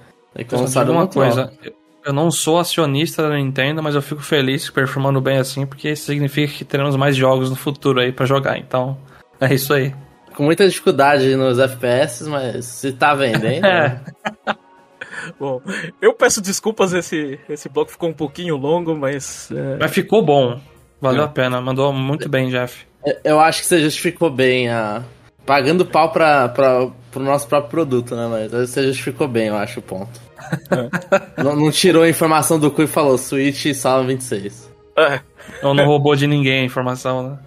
[SPEAKER 3] Só
[SPEAKER 2] console
[SPEAKER 3] uma coisa, eu- eu não sou acionista da Nintendo, mas eu fico feliz performando bem assim, porque isso significa que teremos mais jogos no futuro aí pra jogar. Então, é isso aí.
[SPEAKER 2] Com muita dificuldade nos FPS, mas se tá vendendo.
[SPEAKER 3] É.
[SPEAKER 1] Bom, eu peço desculpas, esse, esse bloco ficou um pouquinho longo, mas. é,
[SPEAKER 3] Mas ficou bom. Valeu
[SPEAKER 1] É.
[SPEAKER 3] a pena. Mandou muito bem, Jeff.
[SPEAKER 2] Eu acho que você justificou bem a. Pagando pau pra, pra, pro nosso próprio produto, né? Mas você justificou bem, eu acho o ponto. não, não tirou a informação do cu e falou Switch sala 26.
[SPEAKER 1] é.
[SPEAKER 3] Eu não roubou de ninguém a informação, né?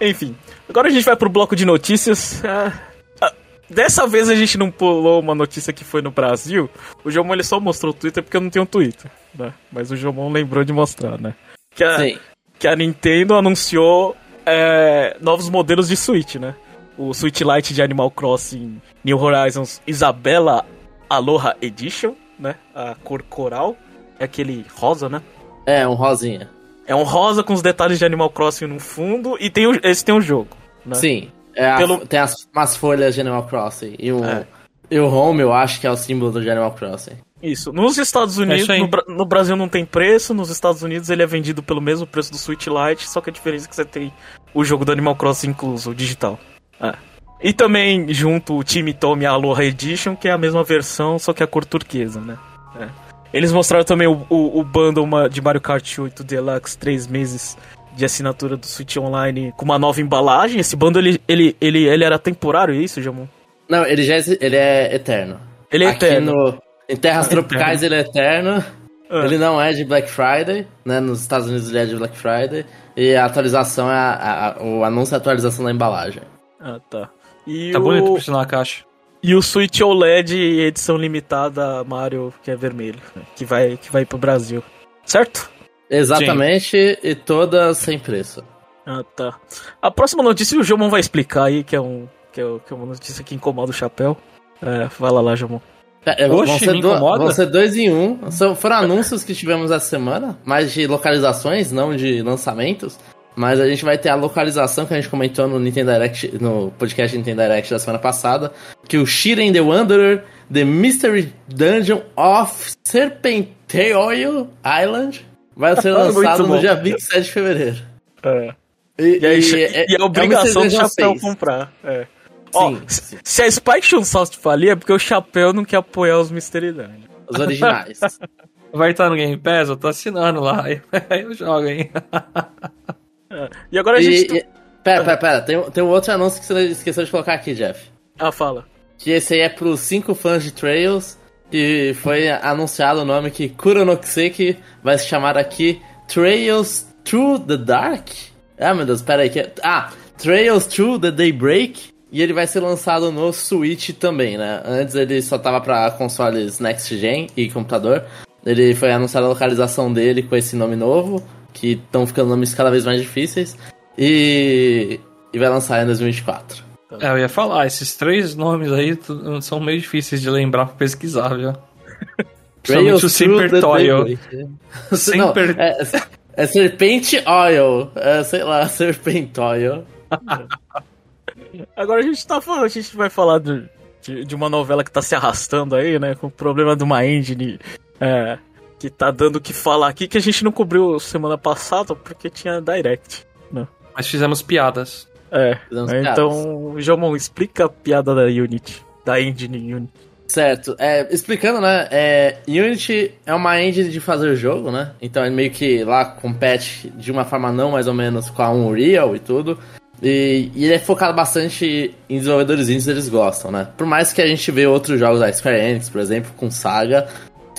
[SPEAKER 1] Enfim, agora a gente vai pro bloco de notícias. Ah, ah, dessa vez a gente não pulou uma notícia que foi no Brasil. O Jomon ele só mostrou o Twitter porque eu não tenho Twitter, né? Mas o Jomon lembrou de mostrar, né? Que a,
[SPEAKER 2] Sim.
[SPEAKER 1] que a Nintendo anunciou é, novos modelos de Switch, né? O Switch Lite de Animal Crossing New Horizons Isabella Aloha Edition, né? A cor coral. É aquele rosa, né?
[SPEAKER 2] É, um rosinha.
[SPEAKER 1] É um rosa com os detalhes de Animal Crossing no fundo e tem o, esse tem o jogo, né?
[SPEAKER 2] Sim. É a-
[SPEAKER 1] Pelo-
[SPEAKER 2] Tem as, umas folhas de Animal Crossing. E o,
[SPEAKER 1] É.
[SPEAKER 2] e o Home, eu acho que é o símbolo de Animal Crossing.
[SPEAKER 1] Isso. Nos Estados Unidos,
[SPEAKER 3] isso aí.
[SPEAKER 1] no, no Brasil não tem preço, nos Estados Unidos ele é vendido pelo mesmo preço do Switch Lite, só que a diferença é que você tem o jogo do Animal Crossing incluso, o digital. É. E também junto o Time Tome Aloha Edition, que é a mesma versão, só que a cor turquesa, né? É. Eles mostraram também o, o, o bundle de Mario Kart 8 Deluxe, 3 meses de assinatura do Switch Online com uma nova embalagem. Esse bundle, ele, ele, ele, ele era temporário, é isso, Jamon?
[SPEAKER 2] Não, ele já é, ele é eterno.
[SPEAKER 1] Ele é
[SPEAKER 2] Aqui
[SPEAKER 1] eterno.
[SPEAKER 2] no- em terras tropicais ele é eterno.
[SPEAKER 1] Ah.
[SPEAKER 2] Ele não é de Black Friday, né? Nos Estados Unidos ele é de Black Friday. E a atualização é a- a- o anúncio é a atualização da embalagem.
[SPEAKER 1] Ah, tá. E
[SPEAKER 3] Tá
[SPEAKER 1] o...
[SPEAKER 3] bonito por sinal a caixa.
[SPEAKER 1] E o Switch OLED edição limitada Mario, que é vermelho, que vai, que vai pro Brasil. Certo?
[SPEAKER 2] Exatamente, e todas sem preço.
[SPEAKER 1] Ah, tá. A próxima notícia o Jomon vai explicar aí, que é, um, que é, que é uma notícia que incomoda o chapéu. É, fala lá, Jomon.
[SPEAKER 2] É, é, vão,
[SPEAKER 3] Oxe,
[SPEAKER 2] ser
[SPEAKER 3] me
[SPEAKER 2] do-
[SPEAKER 3] incomoda?
[SPEAKER 2] vão ser dois em um. São, foram anúncios que tivemos essa semana, mais de localizações, não de lançamentos. Mas a gente vai ter a localização que a gente comentou no Nintendo Direct, no podcast Nintendo Direct da semana passada, que o Shiren the Wanderer, The Mystery Dungeon of Serpentine Island, vai ser lançado no dia 27 de fevereiro.
[SPEAKER 1] É.
[SPEAKER 2] E,
[SPEAKER 1] E, aí,
[SPEAKER 2] e-
[SPEAKER 1] e,
[SPEAKER 2] é-
[SPEAKER 1] é obrigação
[SPEAKER 2] é
[SPEAKER 1] do chapéu comprar. É. Ó,
[SPEAKER 2] sim.
[SPEAKER 1] se a Spike Chunsoft falir é porque o chapéu não quer apoiar os Mystery Dungeon.
[SPEAKER 2] Os originais.
[SPEAKER 3] Vai estar no Game Pass? Eu tô assinando lá. Aí eu jogo, hein?
[SPEAKER 1] É. E agora a gente.
[SPEAKER 2] E, e- Pera, pera, pera. Tem, tem um outro anúncio que você esqueceu de colocar aqui, Jeff.
[SPEAKER 1] Ah, fala.
[SPEAKER 2] Que esse aí é pros cinco fãs de Trails. Que foi anunciado o nome que Kuronokuseki vai se chamar aqui Trails Through the Dark? Ah, meu Deus, pera aí. Que... Ah, Trails Through the Daybreak. E ele vai ser lançado no Switch também, né? Antes ele só tava pra consoles Next Gen e computador. Ele foi anunciada a localização dele com esse nome novo, que estão ficando nomes cada vez mais difíceis. E, e vai lançar em 2024.
[SPEAKER 3] É, eu ia falar, esses três nomes aí são meio difíceis de lembrar pra pesquisar, viu? Principalmente o Simper Toil.
[SPEAKER 2] Simper... É, é Serpente Oil. É, sei lá, Serpente Oil.
[SPEAKER 1] Agora a gente tá falando, a gente vai falar de, de, de, uma novela que tá se arrastando aí, né? Com o problema de uma engine é, que tá dando o que falar aqui, que a gente não cobriu semana passada porque tinha direct, né?
[SPEAKER 3] Mas fizemos piadas.
[SPEAKER 1] É, fizemos então, Jomon, explica a piada da Unity, da engine Unity.
[SPEAKER 2] Certo, é, explicando, né, é, Unity é uma engine de fazer jogo, né, então ele meio que lá compete de uma forma não mais ou menos com a Unreal e tudo, e, e, ele é focado bastante em desenvolvedores indies, eles gostam, né? Por mais que a gente vê outros jogos da Square Enix, por exemplo, com Saga,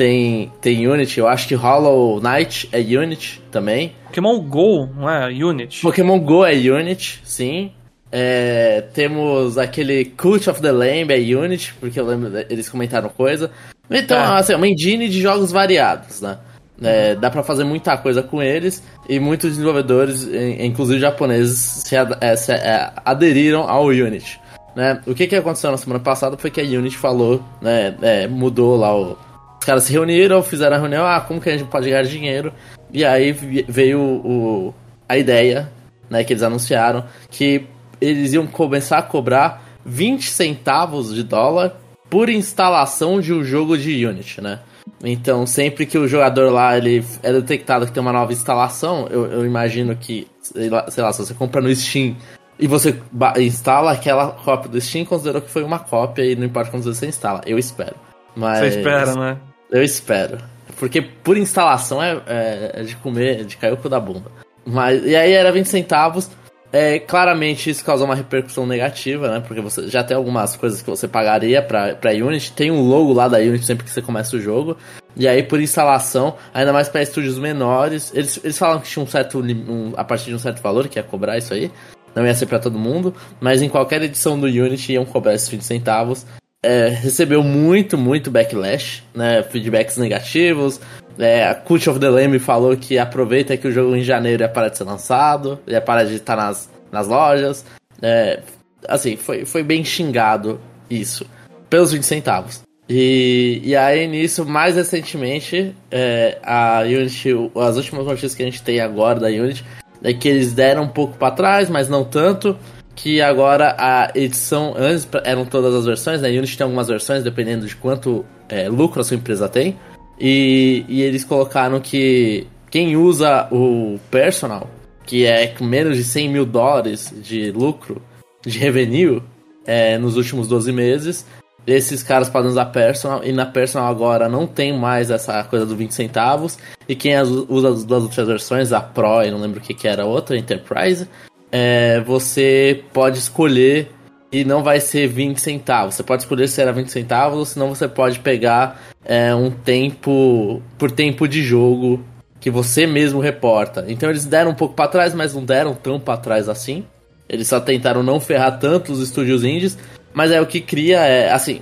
[SPEAKER 2] tem, tem Unity, eu acho que Hollow Knight é Unity também.
[SPEAKER 3] Pokémon GO, não é? Unity.
[SPEAKER 2] Pokémon GO é Unity, sim. É, temos aquele Cult of the Lamb é Unity, porque eu lembro, eles comentaram coisa. Então, é. assim, é uma engine de jogos variados, né? É, dá para fazer muita coisa com eles e muitos desenvolvedores, inclusive japoneses, se, ad é, se é, aderiram ao Unity. Né? O que, que aconteceu na semana passada foi que a Unity falou, né, é, mudou lá o... Os caras se reuniram, fizeram a reunião, ah, como que a gente pode ganhar dinheiro? E aí veio o, a ideia, né, que eles anunciaram, que eles iam começar a cobrar 20 centavos de dólar por instalação de um jogo de Unity, né? Então, sempre que o jogador lá ele é detectado que tem uma nova instalação, eu, eu imagino que, sei lá, sei lá, se você compra no Steam e você instala aquela cópia do Steam, considerou que foi uma cópia e não importa quantas vezes você instala. Eu espero. Mas,
[SPEAKER 3] você espera, né?
[SPEAKER 2] Eu espero. Porque por instalação é, é, é de comer, de cair o cu da bunda. Mas, e aí era 20 centavos. É, claramente isso causou uma repercussão negativa, né? Porque você já tem algumas coisas que você pagaria pra, pra Unity. Tem um logo lá da Unity sempre que você começa o jogo. E aí, por instalação, ainda mais para estúdios menores, eles, eles falam que tinha um certo. Um, a partir de um certo valor que ia cobrar isso aí. Não ia ser para todo mundo, mas em qualquer edição do Unity iam cobrar esses 20 centavos. É, recebeu muito, muito backlash, né? Feedbacks negativos. É, a Cult of the Lamb falou que aproveita que o jogo em janeiro ia parar de ser lançado, ia parar de estar nas, nas lojas. É, assim, foi, foi bem xingado isso, pelos 20 centavos. E, e aí nisso, mais recentemente, é, a Unity, as últimas notícias que a gente tem agora da Unity, é que eles deram um pouco para trás, mas não tanto. Que agora a edição, antes eram todas as versões, né? Unity tem algumas versões, dependendo de quanto é, lucro a sua empresa tem. E, e eles colocaram que quem usa o personal, que é com menos de 100 mil dólares de lucro, de revenue, é, nos últimos 12 meses, esses caras podem usar personal, e na personal agora não tem mais essa coisa do 20 centavos, e quem usa as duas outras versões, a Pro e não lembro o que, que era a outra, Enterprise, é, você pode escolher e não vai ser 20 centavos. Você pode escolher se era 20 centavos ou senão você pode pegar é, um tempo por tempo de jogo que você mesmo reporta. Então eles deram um pouco para trás, mas não deram tão para trás assim. Eles só tentaram não ferrar tanto os estúdios indies, mas é o que cria é assim,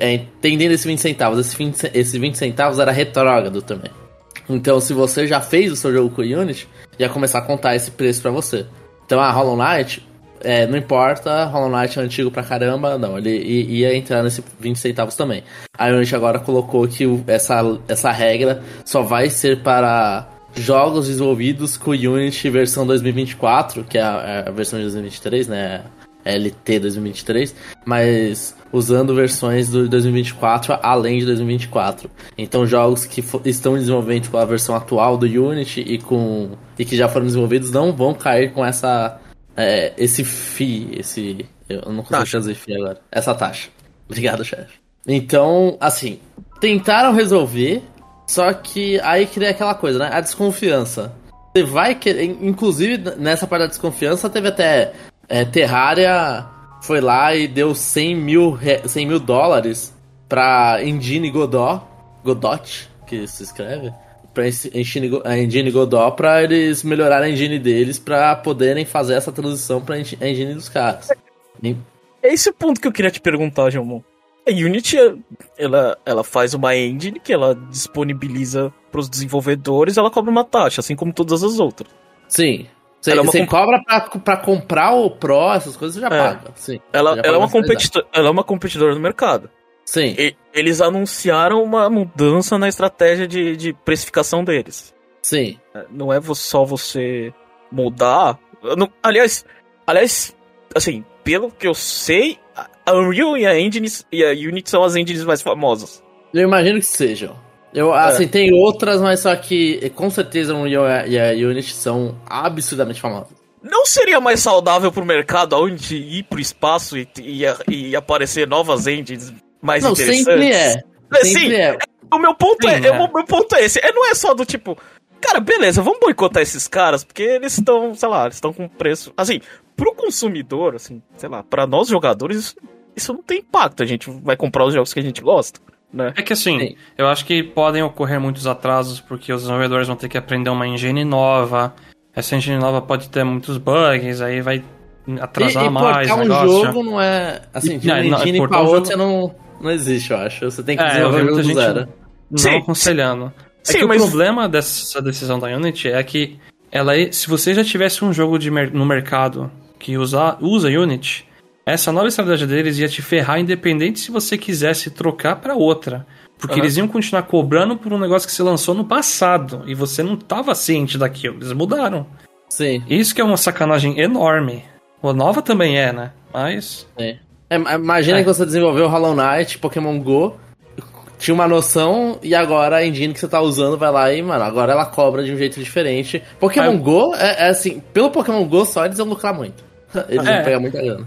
[SPEAKER 2] é, entendendo esse 20 centavos, esse 20, esse 20 centavos era retrógrado também. Então se você já fez o seu jogo com o Unity, ia começar a contar esse preço para você. Então a Hollow Knight, é, não importa, Hollow Knight é antigo pra caramba, não, ele ia entrar nesse 20 centavos também. A Unity agora colocou que essa, essa regra só vai ser para jogos desenvolvidos com Unity versão 2024, que é a, é a versão de 2023, né? LT 2023, mas usando versões do 2024 além de 2024. Então jogos que estão em desenvolvimento com a versão atual do Unity e com e que já foram desenvolvidos não vão cair com essa é, esse FII, esse. Eu não consigo taxa. trazer FII agora. Essa taxa. Obrigado, chefe. Então, assim, tentaram resolver, só que aí cria aquela coisa, né? A desconfiança. você vai querer. Inclusive, nessa parte da desconfiança, teve até é, Terraria foi lá e deu 100 mil, 100 mil dólares pra Engine Godot, Godot, que se escreve, pra Engine, a Engine Godot pra eles melhorarem a engine deles pra poderem fazer essa transição pra engine dos caras.
[SPEAKER 1] É esse o ponto que eu queria te perguntar, João. A Unity, ela, ela faz uma engine que ela disponibiliza para os desenvolvedores, ela cobra uma taxa, assim como todas as outras.
[SPEAKER 2] Sim. Você, é você comp... cobra pra, comprar o Pro, essas coisas, você já é. paga. Sim,
[SPEAKER 1] ela, ela, é uma competidor, ela é uma competidora no mercado.
[SPEAKER 2] Sim.
[SPEAKER 1] E, eles anunciaram uma mudança na estratégia de, de precificação deles.
[SPEAKER 2] Sim.
[SPEAKER 1] É, não é só você mudar. Não, aliás, aliás, assim, pelo que eu sei, a Unreal e a Engine e a Unity são as engines mais famosas.
[SPEAKER 2] Eu imagino que sejam. Eu, é. assim, tem outras, mas só que com certeza a Unreal e a Unity são absurdamente famosas.
[SPEAKER 1] Não seria mais saudável pro mercado onde ir pro espaço e, e, e aparecer novas engines mais não, interessantes?
[SPEAKER 2] Sempre é. é sempre
[SPEAKER 1] Sim, é. O meu ponto Sim, é, é. O meu ponto é esse. É, não é só do tipo, cara, beleza, vamos boicotar esses caras, porque eles estão, sei lá, eles estão com preço. Assim, pro consumidor, assim, sei lá, para nós jogadores, isso isso não tem impacto. A gente vai comprar os jogos que a gente gosta. Né?
[SPEAKER 3] É que assim, Sim. eu acho que podem ocorrer muitos atrasos porque os desenvolvedores vão ter que aprender uma engine nova. Essa engine nova pode ter muitos bugs, aí vai atrasar e, e mais.
[SPEAKER 2] um jogo não é. Assim, de uma não, engine pra outra não, não existe, eu acho. Você tem que é, desenvolver o jogo zero.
[SPEAKER 3] Não Sim. aconselhando. É Sim, que mas... o problema dessa decisão da Unity é que ela, se você já tivesse um jogo de, no mercado que usa, usa Unity, essa nova estratégia deles ia te ferrar independente se você quisesse trocar para outra. Porque uhum. eles iam continuar cobrando por um negócio que você lançou no passado e você não estava ciente daquilo. Eles mudaram.
[SPEAKER 2] Sim.
[SPEAKER 3] Isso que é uma sacanagem enorme. O nova também é, né? Mas.
[SPEAKER 2] É. É, imagina é. que você desenvolveu Hollow Knight, Pokémon Go, tinha uma noção e agora a engine que você tá usando vai lá e, mano, agora ela cobra de um jeito diferente. Pokémon Go é, é, assim, pelo Pokémon Go só eles iam lucrar muito. Eles é. iam pegar muita grana.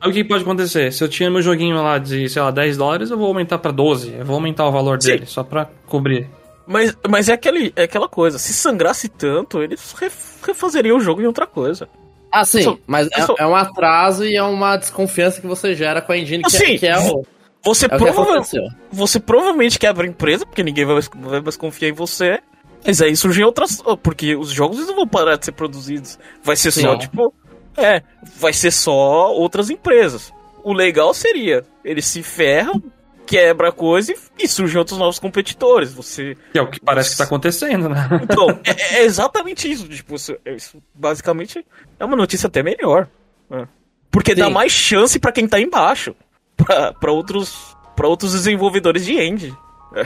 [SPEAKER 3] Aí o que pode acontecer? Se eu tinha meu joguinho lá de, sei lá, 10 dólares, eu vou aumentar para 12. Eu vou aumentar o valor Sim. dele, só pra cobrir.
[SPEAKER 1] Mas, mas é, aquele, é aquela coisa, se sangrasse tanto, eles refazeriam o jogo em outra coisa.
[SPEAKER 2] Ah, sim, só, mas é, só... é, um atraso e é uma desconfiança que você gera com a engine, que, é, que é o...
[SPEAKER 1] Você, é prova você provavelmente quebra a empresa, porque ninguém vai, vai mais confiar em você. Mas aí surgem outras. Porque os jogos não vão parar de ser produzidos. Vai ser Sim. só, tipo, é, vai ser só outras empresas. O legal seria, eles se ferram, quebra a coisa e, e surgem outros novos competidores. Você.
[SPEAKER 3] Que é o que parece que está acontecendo, né?
[SPEAKER 1] Então, é, é, exatamente isso. Tipo, isso, isso, basicamente é uma notícia até melhor. Né? Porque Sim. dá mais chance para quem tá embaixo. para outros, pra outros desenvolvedores de end.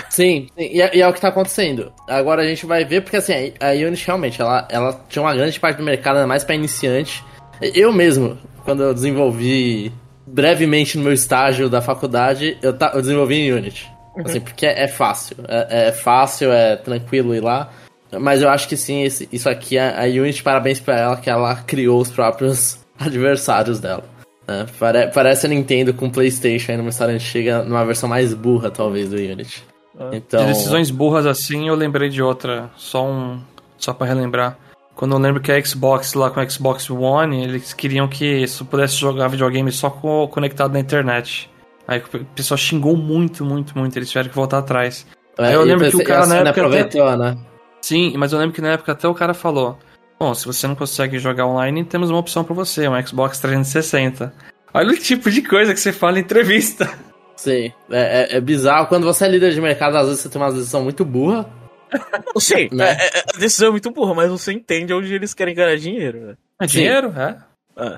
[SPEAKER 2] Sim, sim. E, é, e, é, o que tá acontecendo. Agora a gente vai ver, porque assim, a Unity realmente, ela, ela tinha uma grande parte do mercado, mais para iniciante. Eu mesmo, quando eu desenvolvi brevemente no meu estágio da faculdade, eu, ta, eu desenvolvi em Unity. Uhum. Assim, porque é, é fácil. É, é, fácil, é tranquilo ir lá. Mas eu acho que sim, esse, isso aqui, a, a Unity, parabéns pra ela, que ela criou os próprios adversários dela. Né? Pare, parece a Nintendo com PlayStation aí numa história antiga, numa versão mais burra, talvez, do Unity.
[SPEAKER 3] Ah. Então... De decisões burras assim, eu lembrei de outra. Só um. Só pra relembrar. Quando eu lembro que a Xbox lá com a Xbox One, eles queriam que você pudesse jogar videogame só conectado na internet. Aí o pessoal xingou muito, muito, muito. Eles tiveram que voltar atrás. É, Aí eu lembro que o cara na época.
[SPEAKER 2] Aproveitou, até... né?
[SPEAKER 3] Sim, mas eu lembro que na época até o cara falou: Bom, se você não consegue jogar online, temos uma opção para você, um Xbox 360. Olha o tipo de coisa que você fala em entrevista.
[SPEAKER 2] Sim, é, é, é bizarro. Quando você é líder de mercado, às vezes você tem uma decisão muito burra.
[SPEAKER 1] Sim, né? É, é, a decisão é muito burra, mas você entende onde eles querem ganhar dinheiro. Né?
[SPEAKER 3] É dinheiro, é.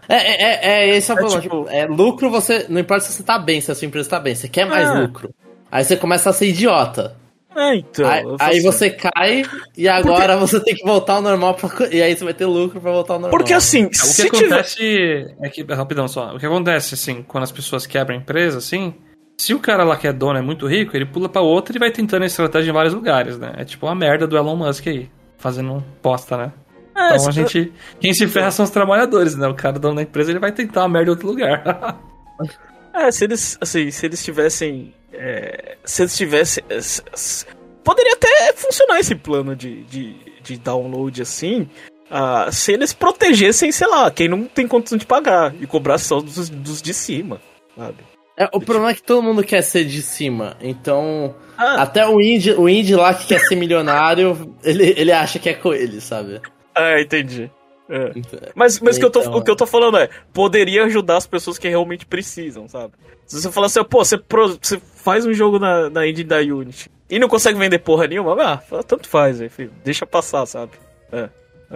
[SPEAKER 2] É, é, é, é esse é o problema. Tipo, é, lucro, você. Não importa se você tá bem, se a sua empresa tá bem, você quer mais lucro. Aí você começa a ser idiota.
[SPEAKER 1] É, então.
[SPEAKER 2] Aí, aí você cai e agora Porque... você tem que voltar ao normal. Pra, e aí você vai ter lucro pra voltar ao normal.
[SPEAKER 1] Porque assim.
[SPEAKER 3] o que acontece. Tiver... É que, rapidão só. O que acontece, assim, quando as pessoas quebram a empresa, assim. Se o cara lá que é dono é muito rico, ele pula para outro e vai tentando a estratégia em vários lugares, né? É tipo a merda do Elon Musk aí, fazendo posta, né? É, então a gente. Quem se ferra são os trabalhadores, né? O cara dono da empresa ele vai tentar a merda em outro lugar.
[SPEAKER 1] é, se eles. Assim, se eles tivessem. É, se eles tivessem. Poderia até funcionar esse plano de, de, de download assim, ah, se eles protegessem, sei lá, quem não tem condição de pagar e cobrar só dos, dos de cima, sabe?
[SPEAKER 2] É, o problema é que todo mundo quer ser de cima, então.
[SPEAKER 1] Ah.
[SPEAKER 2] Até o indie, o indie lá que quer ser milionário, ele, ele acha que é com ele, sabe?
[SPEAKER 1] É, entendi. É. Mas, mas o, que eu tô,
[SPEAKER 2] Então,
[SPEAKER 1] o que eu tô falando é, poderia ajudar as pessoas que realmente precisam, sabe? Se você falar assim, pô, você, pro- você faz um jogo na, na engine da Unity e não consegue vender porra nenhuma, ah, tanto faz, filho, deixa passar, sabe? É.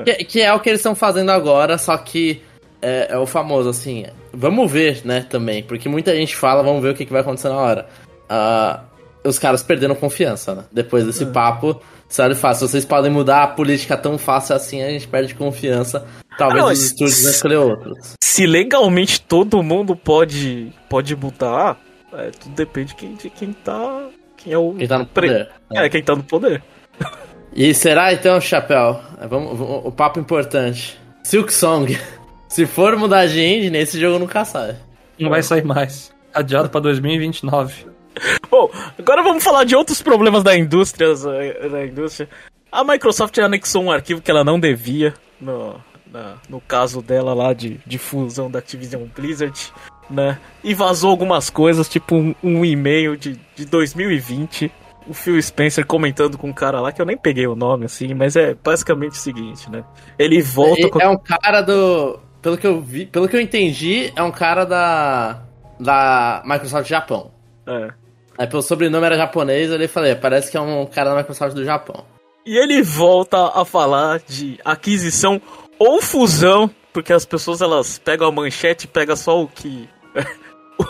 [SPEAKER 2] Que, que é o que eles estão fazendo agora, só que é, é o famoso, assim. Vamos ver, né, também. Porque muita gente fala, vamos ver o que, que vai acontecer na hora. Ah, os caras perderam confiança, né? Depois desse papo, sério fácil. Vocês podem mudar a política tão fácil assim, a gente perde confiança. Talvez
[SPEAKER 1] Ah,
[SPEAKER 2] os estúdios escolher outros.
[SPEAKER 1] Se legalmente todo mundo pode, pode mudar, é, tudo depende de quem, de quem tá. Quem é o.
[SPEAKER 2] Quem tá no poder.
[SPEAKER 1] É, quem tá no poder.
[SPEAKER 2] E será então, Chapéu? Vamos, vamos- o papo importante. Silk Song. Se for mudar de engine, esse jogo nunca sai.
[SPEAKER 3] Não vai sair mais. Adiado pra 2029.
[SPEAKER 1] Bom, agora vamos falar de outros problemas da indústria, da indústria. A Microsoft anexou um arquivo que ela não devia, no, na- no caso dela lá de, de fusão da Activision Blizzard, né? E vazou algumas coisas, tipo um, um e-mail de, de 2020. O Phil Spencer comentando com um cara lá, que eu nem peguei o nome, assim, mas é basicamente o seguinte, né? Ele volta com...
[SPEAKER 2] É um cara do. Pelo que eu vi, pelo que eu entendi, é um cara da. Da Microsoft Japão.
[SPEAKER 1] é.
[SPEAKER 2] Aí pelo sobrenome era japonês, eu falei, parece que é um cara da Microsoft do Japão.
[SPEAKER 1] E ele volta a falar de aquisição ou fusão, porque as pessoas elas pegam a manchete e pegam só o que o,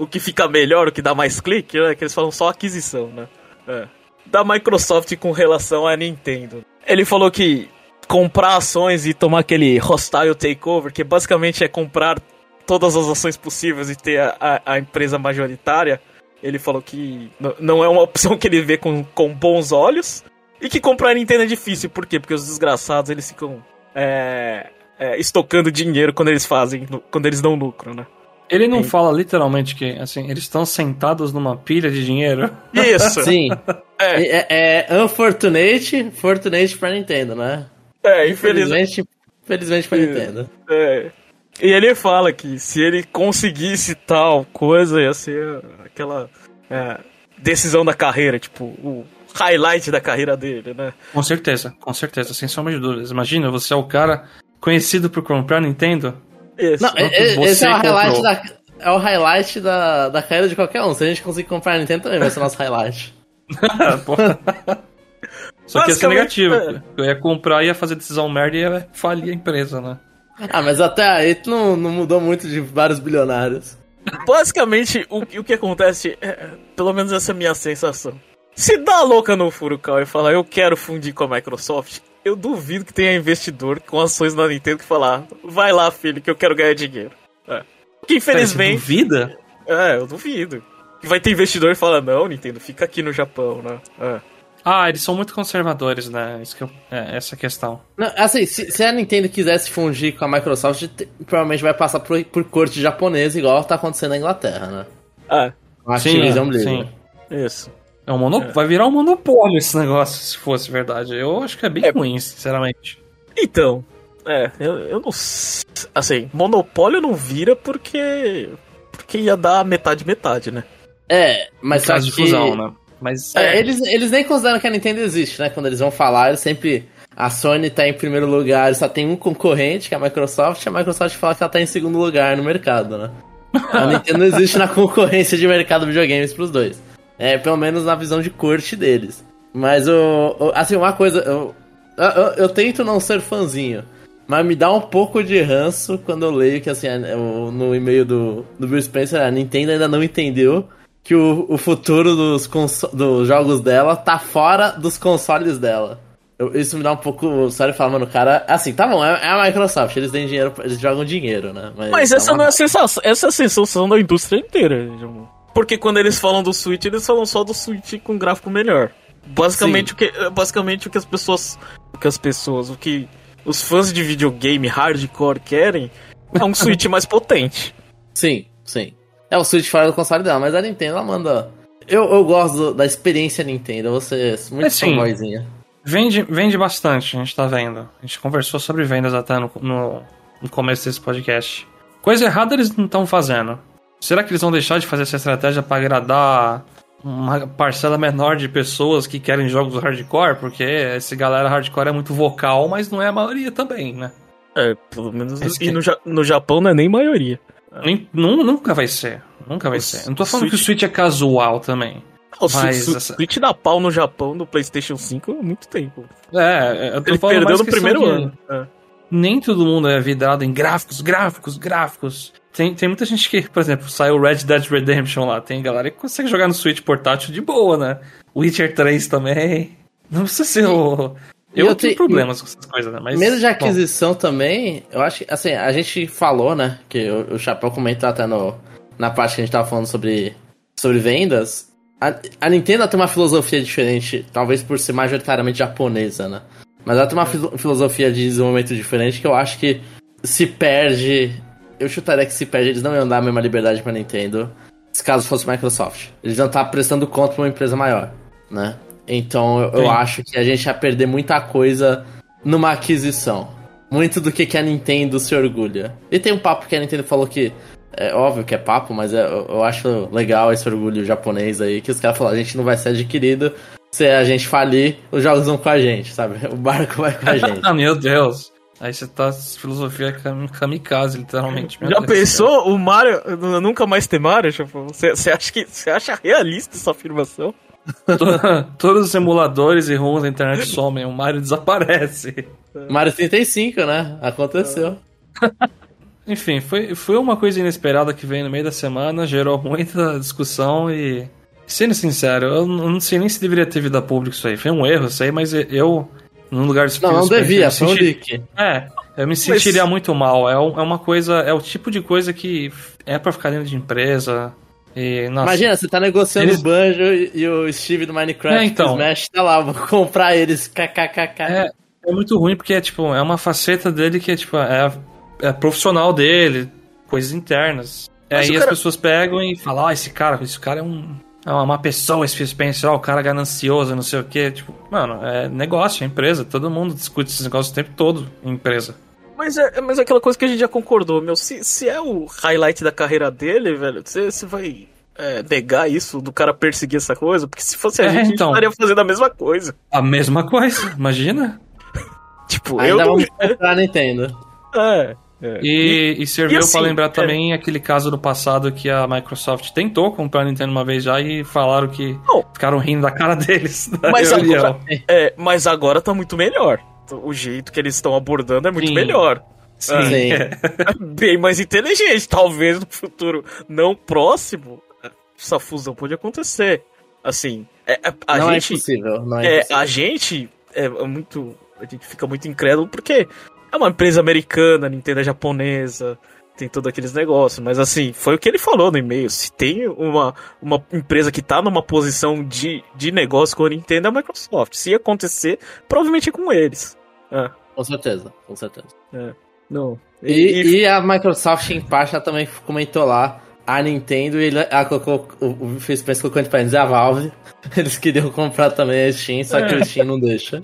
[SPEAKER 1] o que fica melhor, o que dá mais clique, né? Que eles falam só aquisição, né? É. Da Microsoft com relação à Nintendo. Ele falou que comprar ações e tomar aquele hostile takeover, que basicamente é comprar todas as ações possíveis e ter a, a- a empresa majoritária, ele falou que não é uma opção que ele vê com, com bons olhos. E que comprar a Nintendo é difícil, por quê? Porque os desgraçados eles ficam é, é, estocando dinheiro quando eles fazem, quando eles dão lucro, né?
[SPEAKER 3] Ele não fala literalmente que, assim, eles estão sentados numa pilha de dinheiro.
[SPEAKER 1] Isso!
[SPEAKER 2] Sim.
[SPEAKER 1] É.
[SPEAKER 2] é, é unfortunate, fortunate pra Nintendo, né?
[SPEAKER 1] É, infelizmente.
[SPEAKER 2] Infelizmente, pra
[SPEAKER 1] É.
[SPEAKER 2] Nintendo.
[SPEAKER 1] É. E ele fala que se ele conseguisse tal coisa, ia ser aquela é, decisão da carreira, tipo, o highlight da carreira dele, né?
[SPEAKER 3] Com certeza, com certeza, sem sombra de dúvidas. Imagina, você é o cara conhecido por comprar Nintendo.
[SPEAKER 1] Isso.
[SPEAKER 2] Não, esse é o highlight,
[SPEAKER 3] comprou.
[SPEAKER 2] da, é o highlight da, da carreira de qualquer um. Se a gente conseguir comprar Nintendo também vai ser nosso highlight.
[SPEAKER 3] Só que ia ser negativo.
[SPEAKER 1] é.
[SPEAKER 3] Eu ia comprar, ia fazer decisão merda e ia falir a empresa, né?
[SPEAKER 2] Ah, mas até aí tu não, não mudou muito de vários bilionários.
[SPEAKER 1] Basicamente, o, o que acontece, é, pelo menos essa é a minha sensação. Se dá louca no Furukawa e falar, eu quero fundir com a Microsoft, eu duvido que tenha investidor com ações na Nintendo que falar, vai lá, filho, que eu quero ganhar dinheiro. É.
[SPEAKER 3] Você
[SPEAKER 1] infelizmente.
[SPEAKER 3] duvida?
[SPEAKER 1] É, eu duvido. Que vai ter investidor que fala, não, Nintendo, fica aqui no Japão, né? É.
[SPEAKER 3] Ah, eles são muito conservadores, né? Isso que eu- é, essa é a questão.
[SPEAKER 2] Não, assim, se, se a Nintendo quisesse fundir com a Microsoft, te- provavelmente vai passar por, por corte japonesa, igual tá acontecendo na Inglaterra, né?
[SPEAKER 1] Ah,
[SPEAKER 2] Com a
[SPEAKER 3] Sim,
[SPEAKER 2] Activision
[SPEAKER 3] é,
[SPEAKER 2] Blizzard.
[SPEAKER 3] sim.
[SPEAKER 1] isso.
[SPEAKER 3] É um mono... Vai virar um monopólio esse negócio, se fosse verdade. Eu acho que é bem
[SPEAKER 1] É.
[SPEAKER 3] ruim, sinceramente.
[SPEAKER 1] Então, é, eu, eu não. Assim, monopólio não vira porque. Porque ia dar metade metade, né?
[SPEAKER 2] É, mas
[SPEAKER 3] No caso de
[SPEAKER 2] que-
[SPEAKER 3] fusão, né? Mas
[SPEAKER 2] É, eles, eles nem consideram que a Nintendo existe, né? Quando eles vão falar, eles sempre. A Sony tá em primeiro lugar, só tem um concorrente, que é a Microsoft, e a Microsoft fala que ela tá em segundo lugar no mercado, né? A Nintendo não existe na concorrência de mercado de videogames pros dois. É, pelo menos na visão de corte deles. Mas o. assim, uma coisa. Eu, eu, eu- tento não ser fãzinho. Mas me dá um pouco de ranço quando eu leio que assim, no e-mail do, do Bill Spencer, a Nintendo ainda não entendeu que o, o futuro dos, dos jogos dela tá fora dos consoles dela. Eu- isso me dá um pouco. Sério, falar, mano, o cara. Assim, tá bom, é, é a Microsoft, eles têm dinheiro, eles jogam dinheiro, né?
[SPEAKER 1] Mas
[SPEAKER 2] é
[SPEAKER 1] essa
[SPEAKER 2] uma-
[SPEAKER 1] não é a sensação, essa é a sensação da indústria inteira. João. Porque quando eles falam do Switch, eles falam só do Switch com gráfico melhor. Basicamente o que, basicamente o que as pessoas, o que as pessoas, o que os fãs de videogame hardcore querem é um Switch mais potente.
[SPEAKER 2] Sim, sim. É o Switch fora do console dela, mas a Nintendo, ela manda. Eu, eu gosto da experiência Nintendo, muito
[SPEAKER 3] É, sim.
[SPEAKER 2] fanboyzinha.
[SPEAKER 3] Vende, vende bastante, a gente tá vendo. A gente conversou sobre vendas até no, no, no começo desse podcast. Coisa errada eles não estão fazendo. Será que eles vão deixar de fazer essa estratégia para agradar uma parcela menor de pessoas que querem jogos hardcore? Porque esse galera hardcore é muito vocal, mas não é a maioria também, né?
[SPEAKER 1] É, pelo menos.
[SPEAKER 3] Esse
[SPEAKER 1] E
[SPEAKER 3] que-
[SPEAKER 1] no, no Japão não é nem maioria.
[SPEAKER 3] Nem- nunca vai ser. Nunca vai
[SPEAKER 1] O
[SPEAKER 3] ser. Eu não tô falando
[SPEAKER 1] Switch-
[SPEAKER 3] que o Switch é casual também.
[SPEAKER 1] O
[SPEAKER 3] Mas essa-
[SPEAKER 1] Switch dá pau no Japão no PlayStation 5 há muito tempo.
[SPEAKER 3] É, eu tô
[SPEAKER 1] Ele
[SPEAKER 3] falando
[SPEAKER 1] perdeu
[SPEAKER 3] mais
[SPEAKER 1] no primeiro ano. É.
[SPEAKER 3] nem todo mundo é vidrado em gráficos, gráficos, gráficos. Tem, tem muita gente que, por exemplo, saiu Red Dead Redemption lá. Tem galera que consegue jogar no Switch portátil de boa, né? Witcher 3 também. Não precisa ser o. Eu,
[SPEAKER 2] eu
[SPEAKER 3] tenho
[SPEAKER 2] te-
[SPEAKER 3] problemas com essas coisas, né? Mas,
[SPEAKER 2] Medo de
[SPEAKER 3] bom,
[SPEAKER 2] aquisição também, eu acho que, assim, a gente falou, né, que o, o Chapéu comentou até no, na parte que a gente tava falando sobre, sobre vendas. A, a Nintendo tem uma filosofia diferente, talvez por ser majoritariamente japonesa, né? Mas ela tem uma filo- filosofia de desenvolvimento diferente que eu acho que se perde. Eu chutaria que se perde, eles não iam dar a mesma liberdade pra Nintendo se caso fosse Microsoft. Eles iam estar prestando conta pra uma empresa maior, né? Então eu, eu acho que a gente ia perder muita coisa numa aquisição. Muito do que, que a Nintendo se orgulha. E tem um papo que a Nintendo falou que. É óbvio que é papo, mas é- eu, eu acho legal esse orgulho japonês aí, que os caras falaram, a gente não vai ser adquirido. Se a gente falir, os jogos vão com a gente, sabe? O barco vai com a gente.
[SPEAKER 3] Ah, meu Deus. Aí você tá filosofia kam- kamikaze, literalmente.
[SPEAKER 1] Já
[SPEAKER 3] Deus
[SPEAKER 1] pensou o Mario nunca mais ter Mario? Tipo, Você você acha que você acha realista essa afirmação?
[SPEAKER 3] To- Todos os emuladores e ROMs da internet somem, o Mario desaparece.
[SPEAKER 2] Mario 35, né? Aconteceu.
[SPEAKER 3] Enfim, foi, foi uma coisa inesperada que veio no meio da semana, gerou muita discussão e. Sendo sincero, eu não sei nem se deveria ter vindo a público isso aí. Foi um erro, sei, mas eu, no lugar de
[SPEAKER 2] Não, não devia,
[SPEAKER 3] eu
[SPEAKER 2] foi um
[SPEAKER 3] senti-
[SPEAKER 2] leak.
[SPEAKER 3] É, eu me sentiria muito mal. É, é uma coisa, é o tipo de coisa que é pra ficar dentro de empresa. E, nossa,
[SPEAKER 2] Imagina, você tá negociando
[SPEAKER 3] Eles-
[SPEAKER 2] o Banjo e, o Steve do Minecraft
[SPEAKER 3] É, então.
[SPEAKER 2] do Smash tá lá, vou comprar eles, kkkk.
[SPEAKER 3] É, é muito ruim porque é tipo, é uma faceta dele que é tipo, é, é profissional dele, coisas internas.
[SPEAKER 1] Mas
[SPEAKER 3] aí
[SPEAKER 1] o
[SPEAKER 3] as
[SPEAKER 1] cara-
[SPEAKER 3] pessoas pegam e falam, ah, esse cara, esse cara é um. É uma má pessoa, esse Spencer, ó, o cara ganancioso, não sei o quê. Tipo, mano, é negócio, é empresa. Todo mundo discute esses negócios o tempo todo em empresa.
[SPEAKER 1] Mas é, mas é aquela coisa que a gente já concordou, meu. Se, se é o highlight da carreira dele, velho, você, você vai é, negar isso do cara perseguir essa coisa? Porque se fosse a
[SPEAKER 3] É,
[SPEAKER 1] gente,
[SPEAKER 3] então.
[SPEAKER 1] a gente estaria fazendo a mesma coisa.
[SPEAKER 3] A mesma coisa, imagina?
[SPEAKER 1] Tipo,
[SPEAKER 2] Ainda
[SPEAKER 1] eu não.
[SPEAKER 2] vamos comprar a Nintendo.
[SPEAKER 1] É. é.
[SPEAKER 3] E, e serviu
[SPEAKER 1] assim,
[SPEAKER 3] pra lembrar
[SPEAKER 1] é-
[SPEAKER 3] também aquele caso do passado que a Microsoft tentou comprar a Nintendo uma vez já e falaram que
[SPEAKER 1] Não.
[SPEAKER 3] ficaram rindo da cara deles.
[SPEAKER 1] Mas agora, é, mas agora tá muito melhor. O jeito que eles estão abordando é muito
[SPEAKER 3] Sim.
[SPEAKER 1] melhor.
[SPEAKER 3] Sim.
[SPEAKER 1] Ah,
[SPEAKER 2] Sim.
[SPEAKER 1] Bem mais inteligente. Talvez no futuro não próximo, essa fusão pode acontecer. Assim, é, é- a
[SPEAKER 2] não
[SPEAKER 1] gente.
[SPEAKER 2] é impossível, não é,
[SPEAKER 1] É, a gente é muito. A gente fica muito incrédulo porque é uma empresa americana, Nintendo é japonesa, tem todos aqueles negócios. Mas assim, foi o que ele falou no e-mail. Se tem uma, uma empresa que tá numa posição de, de negócio com a Nintendo, é a Microsoft. Se acontecer, provavelmente é com eles. É,
[SPEAKER 2] Com certeza, com certeza.
[SPEAKER 1] não.
[SPEAKER 2] E, e a Microsoft, em parte, também comentou lá, a Nintendo, e ela colocou, o, o Phil Spencer colocou entre parênteses a Valve. Eles queriam comprar também a Steam, só que o Steam não deixa.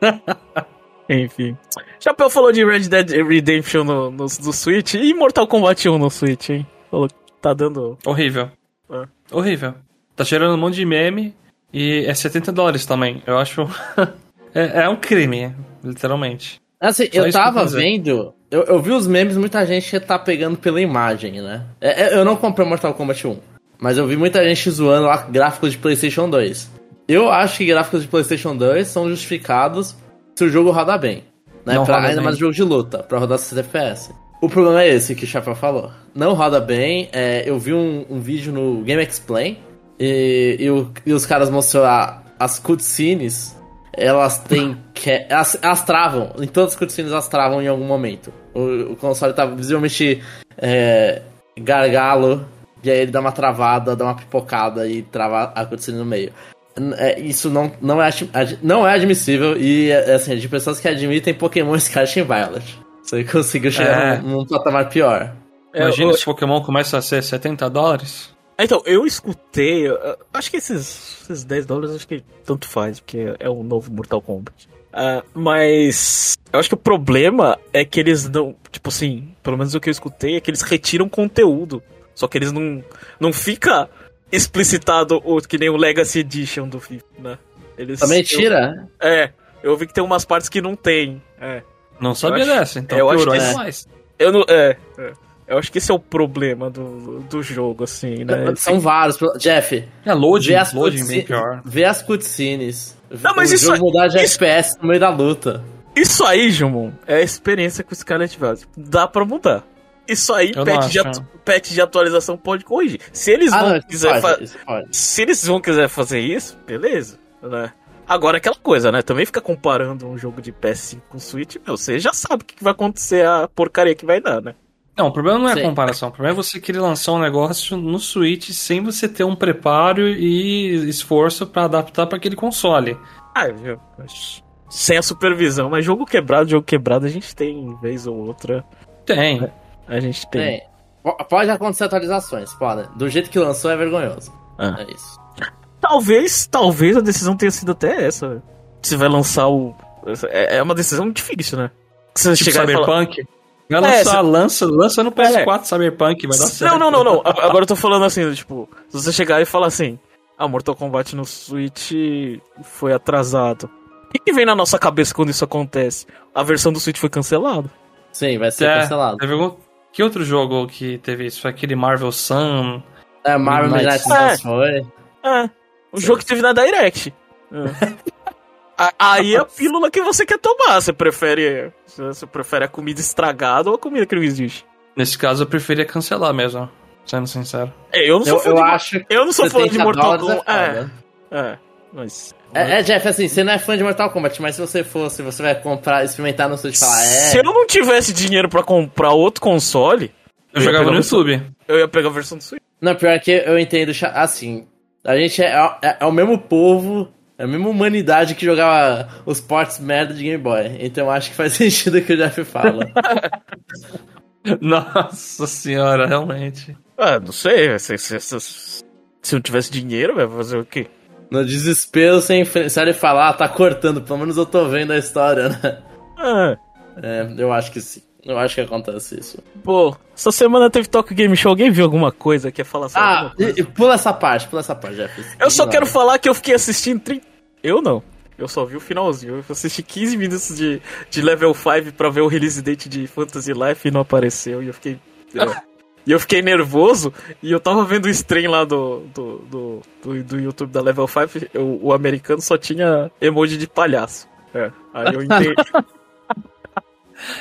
[SPEAKER 1] Enfim. Chapéu falou de Red Dead Redemption no, no, no Switch e Mortal Kombat 1 no Switch, hein? Falou que tá dando.
[SPEAKER 3] Horrível.
[SPEAKER 1] É.
[SPEAKER 3] Horrível. Tá gerando um monte de meme e é 70 dólares também. Eu acho. é, é um crime, literalmente.
[SPEAKER 2] Assim,
[SPEAKER 3] Só
[SPEAKER 2] eu
[SPEAKER 3] eu
[SPEAKER 2] tava
[SPEAKER 3] dizer.
[SPEAKER 2] vendo, eu, eu vi os memes, muita gente tá pegando pela imagem, né? É, é, eu não comprei Mortal Kombat 1, mas eu vi muita gente zoando lá gráficos de PlayStation 2. Eu acho que gráficos de PlayStation 2 são justificados se o jogo roda bem. Né?
[SPEAKER 3] Não
[SPEAKER 2] Pra,
[SPEAKER 3] roda
[SPEAKER 2] ainda
[SPEAKER 3] bem.
[SPEAKER 2] mais jogo de luta, pra rodar 60 FPS. O problema é esse que o Chapéu falou. Não roda bem. é, eu vi um, um vídeo no Game Explain e, e, o- e os caras mostraram as cutscenes. Elas têm. Que, elas, elas travam. Em todas as cutscenes elas travam em algum momento. O, o console tá visivelmente é, gargalo. E aí ele dá uma travada, dá uma pipocada e trava a cutscene no meio. É, isso não, não, é, não é admissível e é, assim, de pessoas que admitem Pokémon Scarlet Violet. Você conseguiu chegar
[SPEAKER 3] É.
[SPEAKER 2] num, num patamar pior.
[SPEAKER 1] É,
[SPEAKER 3] Imagina
[SPEAKER 1] o-
[SPEAKER 3] se Pokémon começa a ser 70 dólares.
[SPEAKER 1] Então, eu escutei. eu- Acho que esses, esses 10 dólares acho que tanto faz, porque é um novo Mortal Kombat. Ah, mas eu acho que o problema é que eles não. Tipo assim, pelo menos o que eu escutei é que eles retiram conteúdo. Só que eles não. Não fica explicitado o, que nem o Legacy Edition do FIFA, né? Eles,
[SPEAKER 2] Também
[SPEAKER 1] eu-
[SPEAKER 2] tira?
[SPEAKER 1] é, eu vi que tem umas partes que não tem. É.
[SPEAKER 3] Não sabia
[SPEAKER 1] acho-
[SPEAKER 3] dessa, então
[SPEAKER 1] eu acho que é.
[SPEAKER 3] mais.
[SPEAKER 1] Eu não. É. é. Eu acho que esse é o problema do, do jogo, assim, né?
[SPEAKER 2] São vários. Jeff,
[SPEAKER 3] É, loading,
[SPEAKER 2] vê as,
[SPEAKER 3] loading
[SPEAKER 2] cutsce-
[SPEAKER 3] bem pior.
[SPEAKER 2] vê as cutscenes.
[SPEAKER 1] Não, mas
[SPEAKER 2] o
[SPEAKER 1] isso
[SPEAKER 2] jogo
[SPEAKER 1] é-
[SPEAKER 2] mudar de
[SPEAKER 1] isso-
[SPEAKER 2] FPS no meio da luta.
[SPEAKER 1] Isso aí, Jumon, é a experiência com o Scarlet Valley. Dá pra mudar. Isso aí,
[SPEAKER 3] Eu
[SPEAKER 1] patch de, atu- patch de atualização pode corrigir. Se eles
[SPEAKER 2] Ah,
[SPEAKER 1] vão
[SPEAKER 2] não,
[SPEAKER 1] quiser
[SPEAKER 2] pode,
[SPEAKER 1] fa- se eles vão quiser fazer isso, beleza, né? Agora aquela coisa, né? Também fica comparando um jogo de PS5 com Switch, meu, você já sabe o que vai acontecer a porcaria que vai dar, né?
[SPEAKER 3] Não, o problema não é
[SPEAKER 2] Sim.
[SPEAKER 3] a comparação. O problema é você querer lançar um negócio no Switch sem você ter um preparo e esforço pra adaptar pra aquele console.
[SPEAKER 1] Ah, viu? Sem a supervisão, mas jogo quebrado, jogo quebrado a gente tem vez ou outra.
[SPEAKER 3] Tem.
[SPEAKER 1] A gente tem.
[SPEAKER 2] Po- Pode acontecer atualizações, pode. Do jeito que lançou é vergonhoso.
[SPEAKER 1] Ah.
[SPEAKER 2] É isso.
[SPEAKER 1] Talvez, talvez a decisão tenha sido até essa. velho. Você vai lançar o. É é uma decisão difícil, né? Você
[SPEAKER 3] Tipo
[SPEAKER 1] chegar e falar.
[SPEAKER 3] Cyberpunk. Vai
[SPEAKER 1] É,
[SPEAKER 3] lançar, lança, lança no PS4 Cyberpunk, vai dar certo.
[SPEAKER 1] Não, não, não, não. Agora eu tô falando assim, tipo, se você chegar e falar assim, ah, Mortal Kombat no Switch foi atrasado. O que, que vem na nossa cabeça quando isso acontece? A versão do Switch foi cancelada.
[SPEAKER 2] Sim, vai ser
[SPEAKER 3] É,
[SPEAKER 2] cancelado.
[SPEAKER 3] teve algum- Que outro jogo que teve isso? Foi aquele Marvel Sun.
[SPEAKER 2] É, Marvel
[SPEAKER 3] Midnight
[SPEAKER 1] Suns.
[SPEAKER 2] Foi.
[SPEAKER 1] É. O jogo que teve na Direct. É. A- Aí é a pílula que você quer tomar. Você prefere. Você prefere a comida estragada ou a comida que não existe?
[SPEAKER 3] Nesse caso, eu preferia cancelar mesmo, sendo sincero.
[SPEAKER 1] É, eu não sou
[SPEAKER 2] Eu,
[SPEAKER 1] fã
[SPEAKER 2] eu
[SPEAKER 1] de,
[SPEAKER 2] acho
[SPEAKER 1] eu não sou fã de
[SPEAKER 2] 70
[SPEAKER 1] Mortal Kombat.
[SPEAKER 2] é
[SPEAKER 1] É,
[SPEAKER 2] foda.
[SPEAKER 1] é, mas.
[SPEAKER 2] É, é, Jeff, assim, você não é fã de Mortal Kombat, mas se você fosse, você vai comprar, experimentar no Switch e falar, é.
[SPEAKER 1] Se eu não tivesse dinheiro pra comprar outro console,
[SPEAKER 3] Eu
[SPEAKER 1] ia
[SPEAKER 3] jogava no
[SPEAKER 1] versão-
[SPEAKER 3] YouTube.
[SPEAKER 1] Eu ia pegar a versão do Switch.
[SPEAKER 2] Não, pior que eu entendo, assim, a gente é, é, é o mesmo povo, é a mesma humanidade que jogava os ports merda de Game Boy. Então eu acho que faz sentido o que o Jeff fala.
[SPEAKER 3] Nossa senhora, realmente.
[SPEAKER 1] Ah, não sei. Se, se, se, se eu não tivesse dinheiro, vai fazer o quê?
[SPEAKER 2] No desespero, sem olha e falar, ah, tá cortando, pelo menos eu tô vendo a história, né?
[SPEAKER 1] Ah,
[SPEAKER 2] É, eu acho que sim. Eu acho que acontece isso.
[SPEAKER 1] pô, essa semana teve Tokyo Game Show. Alguém viu alguma coisa? Quer falar sobre
[SPEAKER 2] Ah, e, e pula essa parte, pula essa parte, Jeff.
[SPEAKER 1] Eu só quero falar que eu fiquei assistindo 30... Eu não. Eu só vi o finalzinho. Eu assisti 15 minutos de, de level 5 pra ver o release date de Fantasy Life e não apareceu. E eu fiquei. E eu fiquei nervoso e eu tava vendo o stream lá do, do, do, do, do YouTube da Level 5, o, o americano só tinha emoji de palhaço. É, aí eu entendi.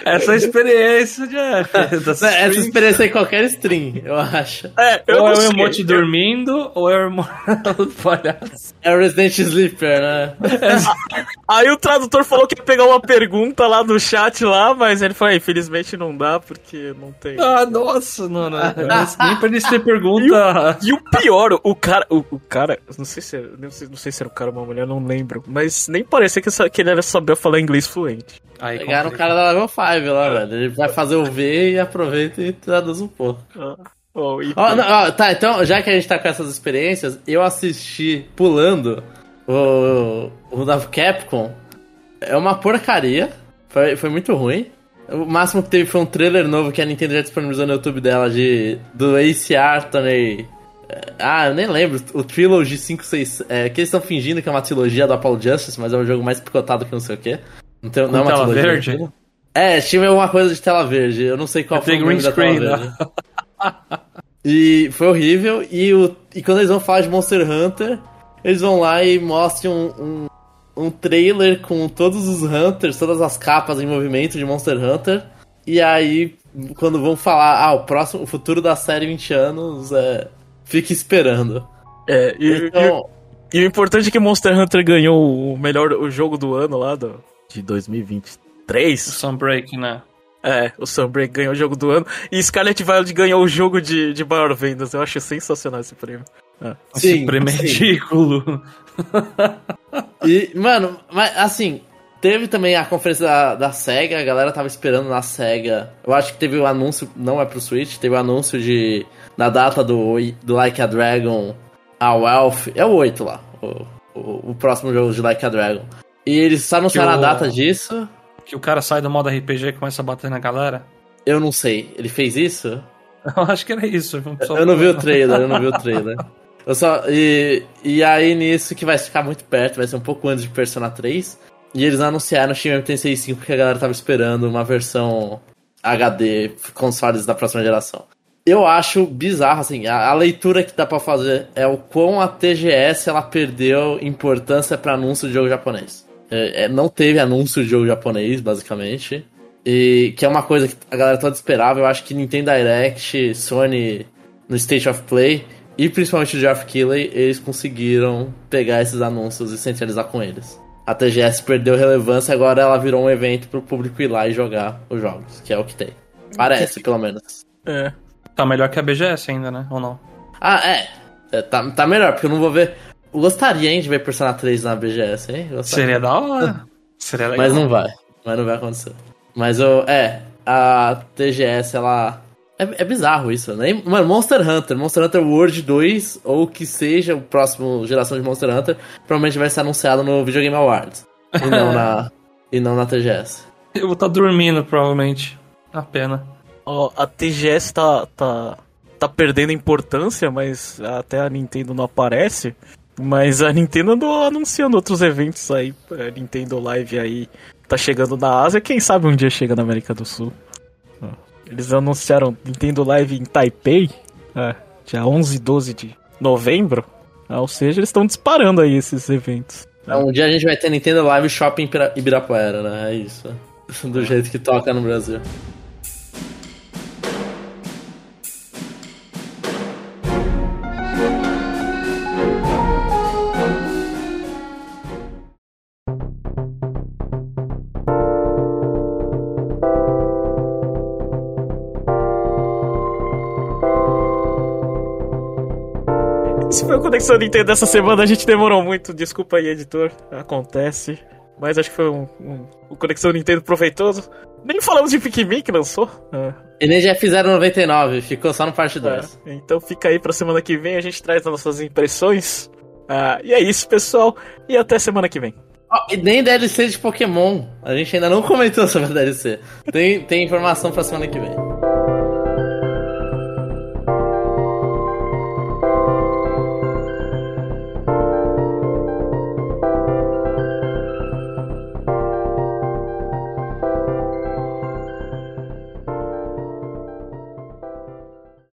[SPEAKER 3] Essa é a experiência, Jeff. da
[SPEAKER 2] Essa experiência em qualquer stream, eu acho.
[SPEAKER 1] É, eu
[SPEAKER 3] Ou é o emote dormindo, ou é o emote do palhaço.
[SPEAKER 2] É o Resident Sleeper, né?
[SPEAKER 1] Aí o tradutor falou que ia pegar uma pergunta lá do chat lá, mas ele falou, "É, infelizmente não dá porque não tem.
[SPEAKER 3] Ah, nossa, não, não. Nem pra eles ter pergunta.
[SPEAKER 1] E o pior, o cara, o, o cara, não sei se era, não sei, não sei se era um cara ou uma mulher, não lembro, mas nem parecia que, que ele era saber falar inglês fluente.
[SPEAKER 3] Aí,
[SPEAKER 2] Pegaram o cara da Level 5 lá, velho. Ele vai fazer o V e aproveita e traduz um pouco.
[SPEAKER 1] Ah, oh,
[SPEAKER 2] Ó, não, ó, tá, então, já que a gente tá com essas experiências, eu assisti pulando o, o da Capcom. É uma porcaria. Foi, foi muito ruim. O máximo que teve foi um trailer novo que a Nintendo já disponibilizou no YouTube dela de do Ace Attorney. É, Ah, eu nem lembro. O Trilogy 56. É, que eles estão fingindo que é uma trilogia do Apollo Justice, mas é um jogo mais picotado que não sei o quê. Não, tem, não é uma
[SPEAKER 3] tela
[SPEAKER 2] trilogia.
[SPEAKER 3] verde?
[SPEAKER 2] É, tinha alguma coisa de tela verde. Eu não sei qual
[SPEAKER 3] Tem
[SPEAKER 2] foi o nome
[SPEAKER 3] green
[SPEAKER 2] da tela
[SPEAKER 3] screen,
[SPEAKER 2] verde. E foi horrível. E, o, e quando eles vão falar de Monster Hunter, eles vão lá e mostram um, um, um trailer com todos os Hunters, todas as capas em movimento de Monster Hunter. E aí, quando vão falar, ah, o próximo, o futuro da série 20 anos, é. Fique esperando.
[SPEAKER 1] é, e,
[SPEAKER 2] Então,
[SPEAKER 1] e- e o importante é que Monster Hunter ganhou o melhor o jogo do ano lá do, de 2023.
[SPEAKER 3] Sunbreak, né?
[SPEAKER 1] É, o Sunbreak ganhou o jogo do ano e Scarlet Violet ganhou o jogo de, de maior vendas. Eu acho sensacional esse prêmio.
[SPEAKER 3] Esse prêmio é
[SPEAKER 2] sim.
[SPEAKER 3] ridículo.
[SPEAKER 2] E, mano, mas assim, teve também a conferência da, da SEGA, a galera tava esperando na SEGA. Eu acho que teve o anúncio, não é pro Switch, teve o anúncio de da data do, do Like a Dragon a Wealth. É o 8 lá, o, o, o próximo jogo de Like a Dragon. E eles só anunciaram
[SPEAKER 3] o-
[SPEAKER 2] a data disso.
[SPEAKER 3] Que o cara sai do modo RPG e começa a bater na galera.
[SPEAKER 2] Eu não sei. Ele fez isso?
[SPEAKER 3] Eu acho que era isso. só-
[SPEAKER 2] Eu não vi o trailer, eu não vi o trailer. Eu só, e, e aí nisso que vai ficar muito perto, vai ser um pouco antes de Persona 3. E eles anunciaram o Shin Tensei 5 porque a galera tava esperando uma versão HD consoles da próxima geração. Eu acho bizarro, assim, a, a leitura que dá pra fazer é o quão a TGS ela perdeu importância pra anúncio de jogo japonês. É, é, não teve anúncio de jogo japonês, basicamente. E que é uma coisa que a galera toda esperava. Eu acho que Nintendo Direct, Sony no State of Play e principalmente o Geoff Keighley, eles conseguiram pegar esses anúncios e centralizar com eles. A TGS perdeu relevância, agora ela virou um evento pro público ir lá e jogar os jogos, que é o que tem. Parece, pelo menos.
[SPEAKER 1] É.
[SPEAKER 3] Tá melhor que a BGS ainda, né? Ou não?
[SPEAKER 2] Ah, é. É, tá, tá melhor, porque eu não vou ver. Gostaria, hein, de ver Persona 3 na BGS, hein? Gostaria.
[SPEAKER 3] Seria da hora. Seria legal.
[SPEAKER 2] Mas não vai. Mas não vai acontecer. Mas eu. É, a TGS, ela. É, é bizarro isso, né? Mano, Monster Hunter, Monster Hunter World 2, ou o que seja o próximo geração de Monster Hunter, provavelmente vai ser anunciado no Video Game Awards. E não na. e não na TGS.
[SPEAKER 3] Eu vou estar dormindo, provavelmente. A pena.
[SPEAKER 1] Ó, a TGS tá, tá, tá perdendo importância, mas até a Nintendo não aparece. Mas a Nintendo andou anunciando outros eventos aí. A Nintendo Live aí tá chegando na Ásia. Quem sabe um dia chega na América do Sul. Eles anunciaram Nintendo Live em Taipei, é, dia 11 e 12 de novembro. Ah, ou seja, eles estão disparando aí esses eventos.
[SPEAKER 2] Então, um dia a gente vai ter Nintendo Live Shopping Ibirapuera, né? É isso. Do jeito que toca no Brasil.
[SPEAKER 1] Conexão Nintendo dessa semana. A gente demorou muito. Desculpa aí, editor. Acontece. Mas acho que foi um, um, um Conexão Nintendo proveitoso. Nem falamos de Pikmin que lançou. É,
[SPEAKER 2] E nem já fizeram 99, ficou só no parte 2.
[SPEAKER 1] é. Então fica aí pra semana que vem. A gente traz as nossas impressões. Ah, e é isso, pessoal. E até semana que vem.
[SPEAKER 2] Ó, e nem DLC de Pokémon. A gente ainda não comentou sobre a DLC. Tem, tem informação pra semana que vem.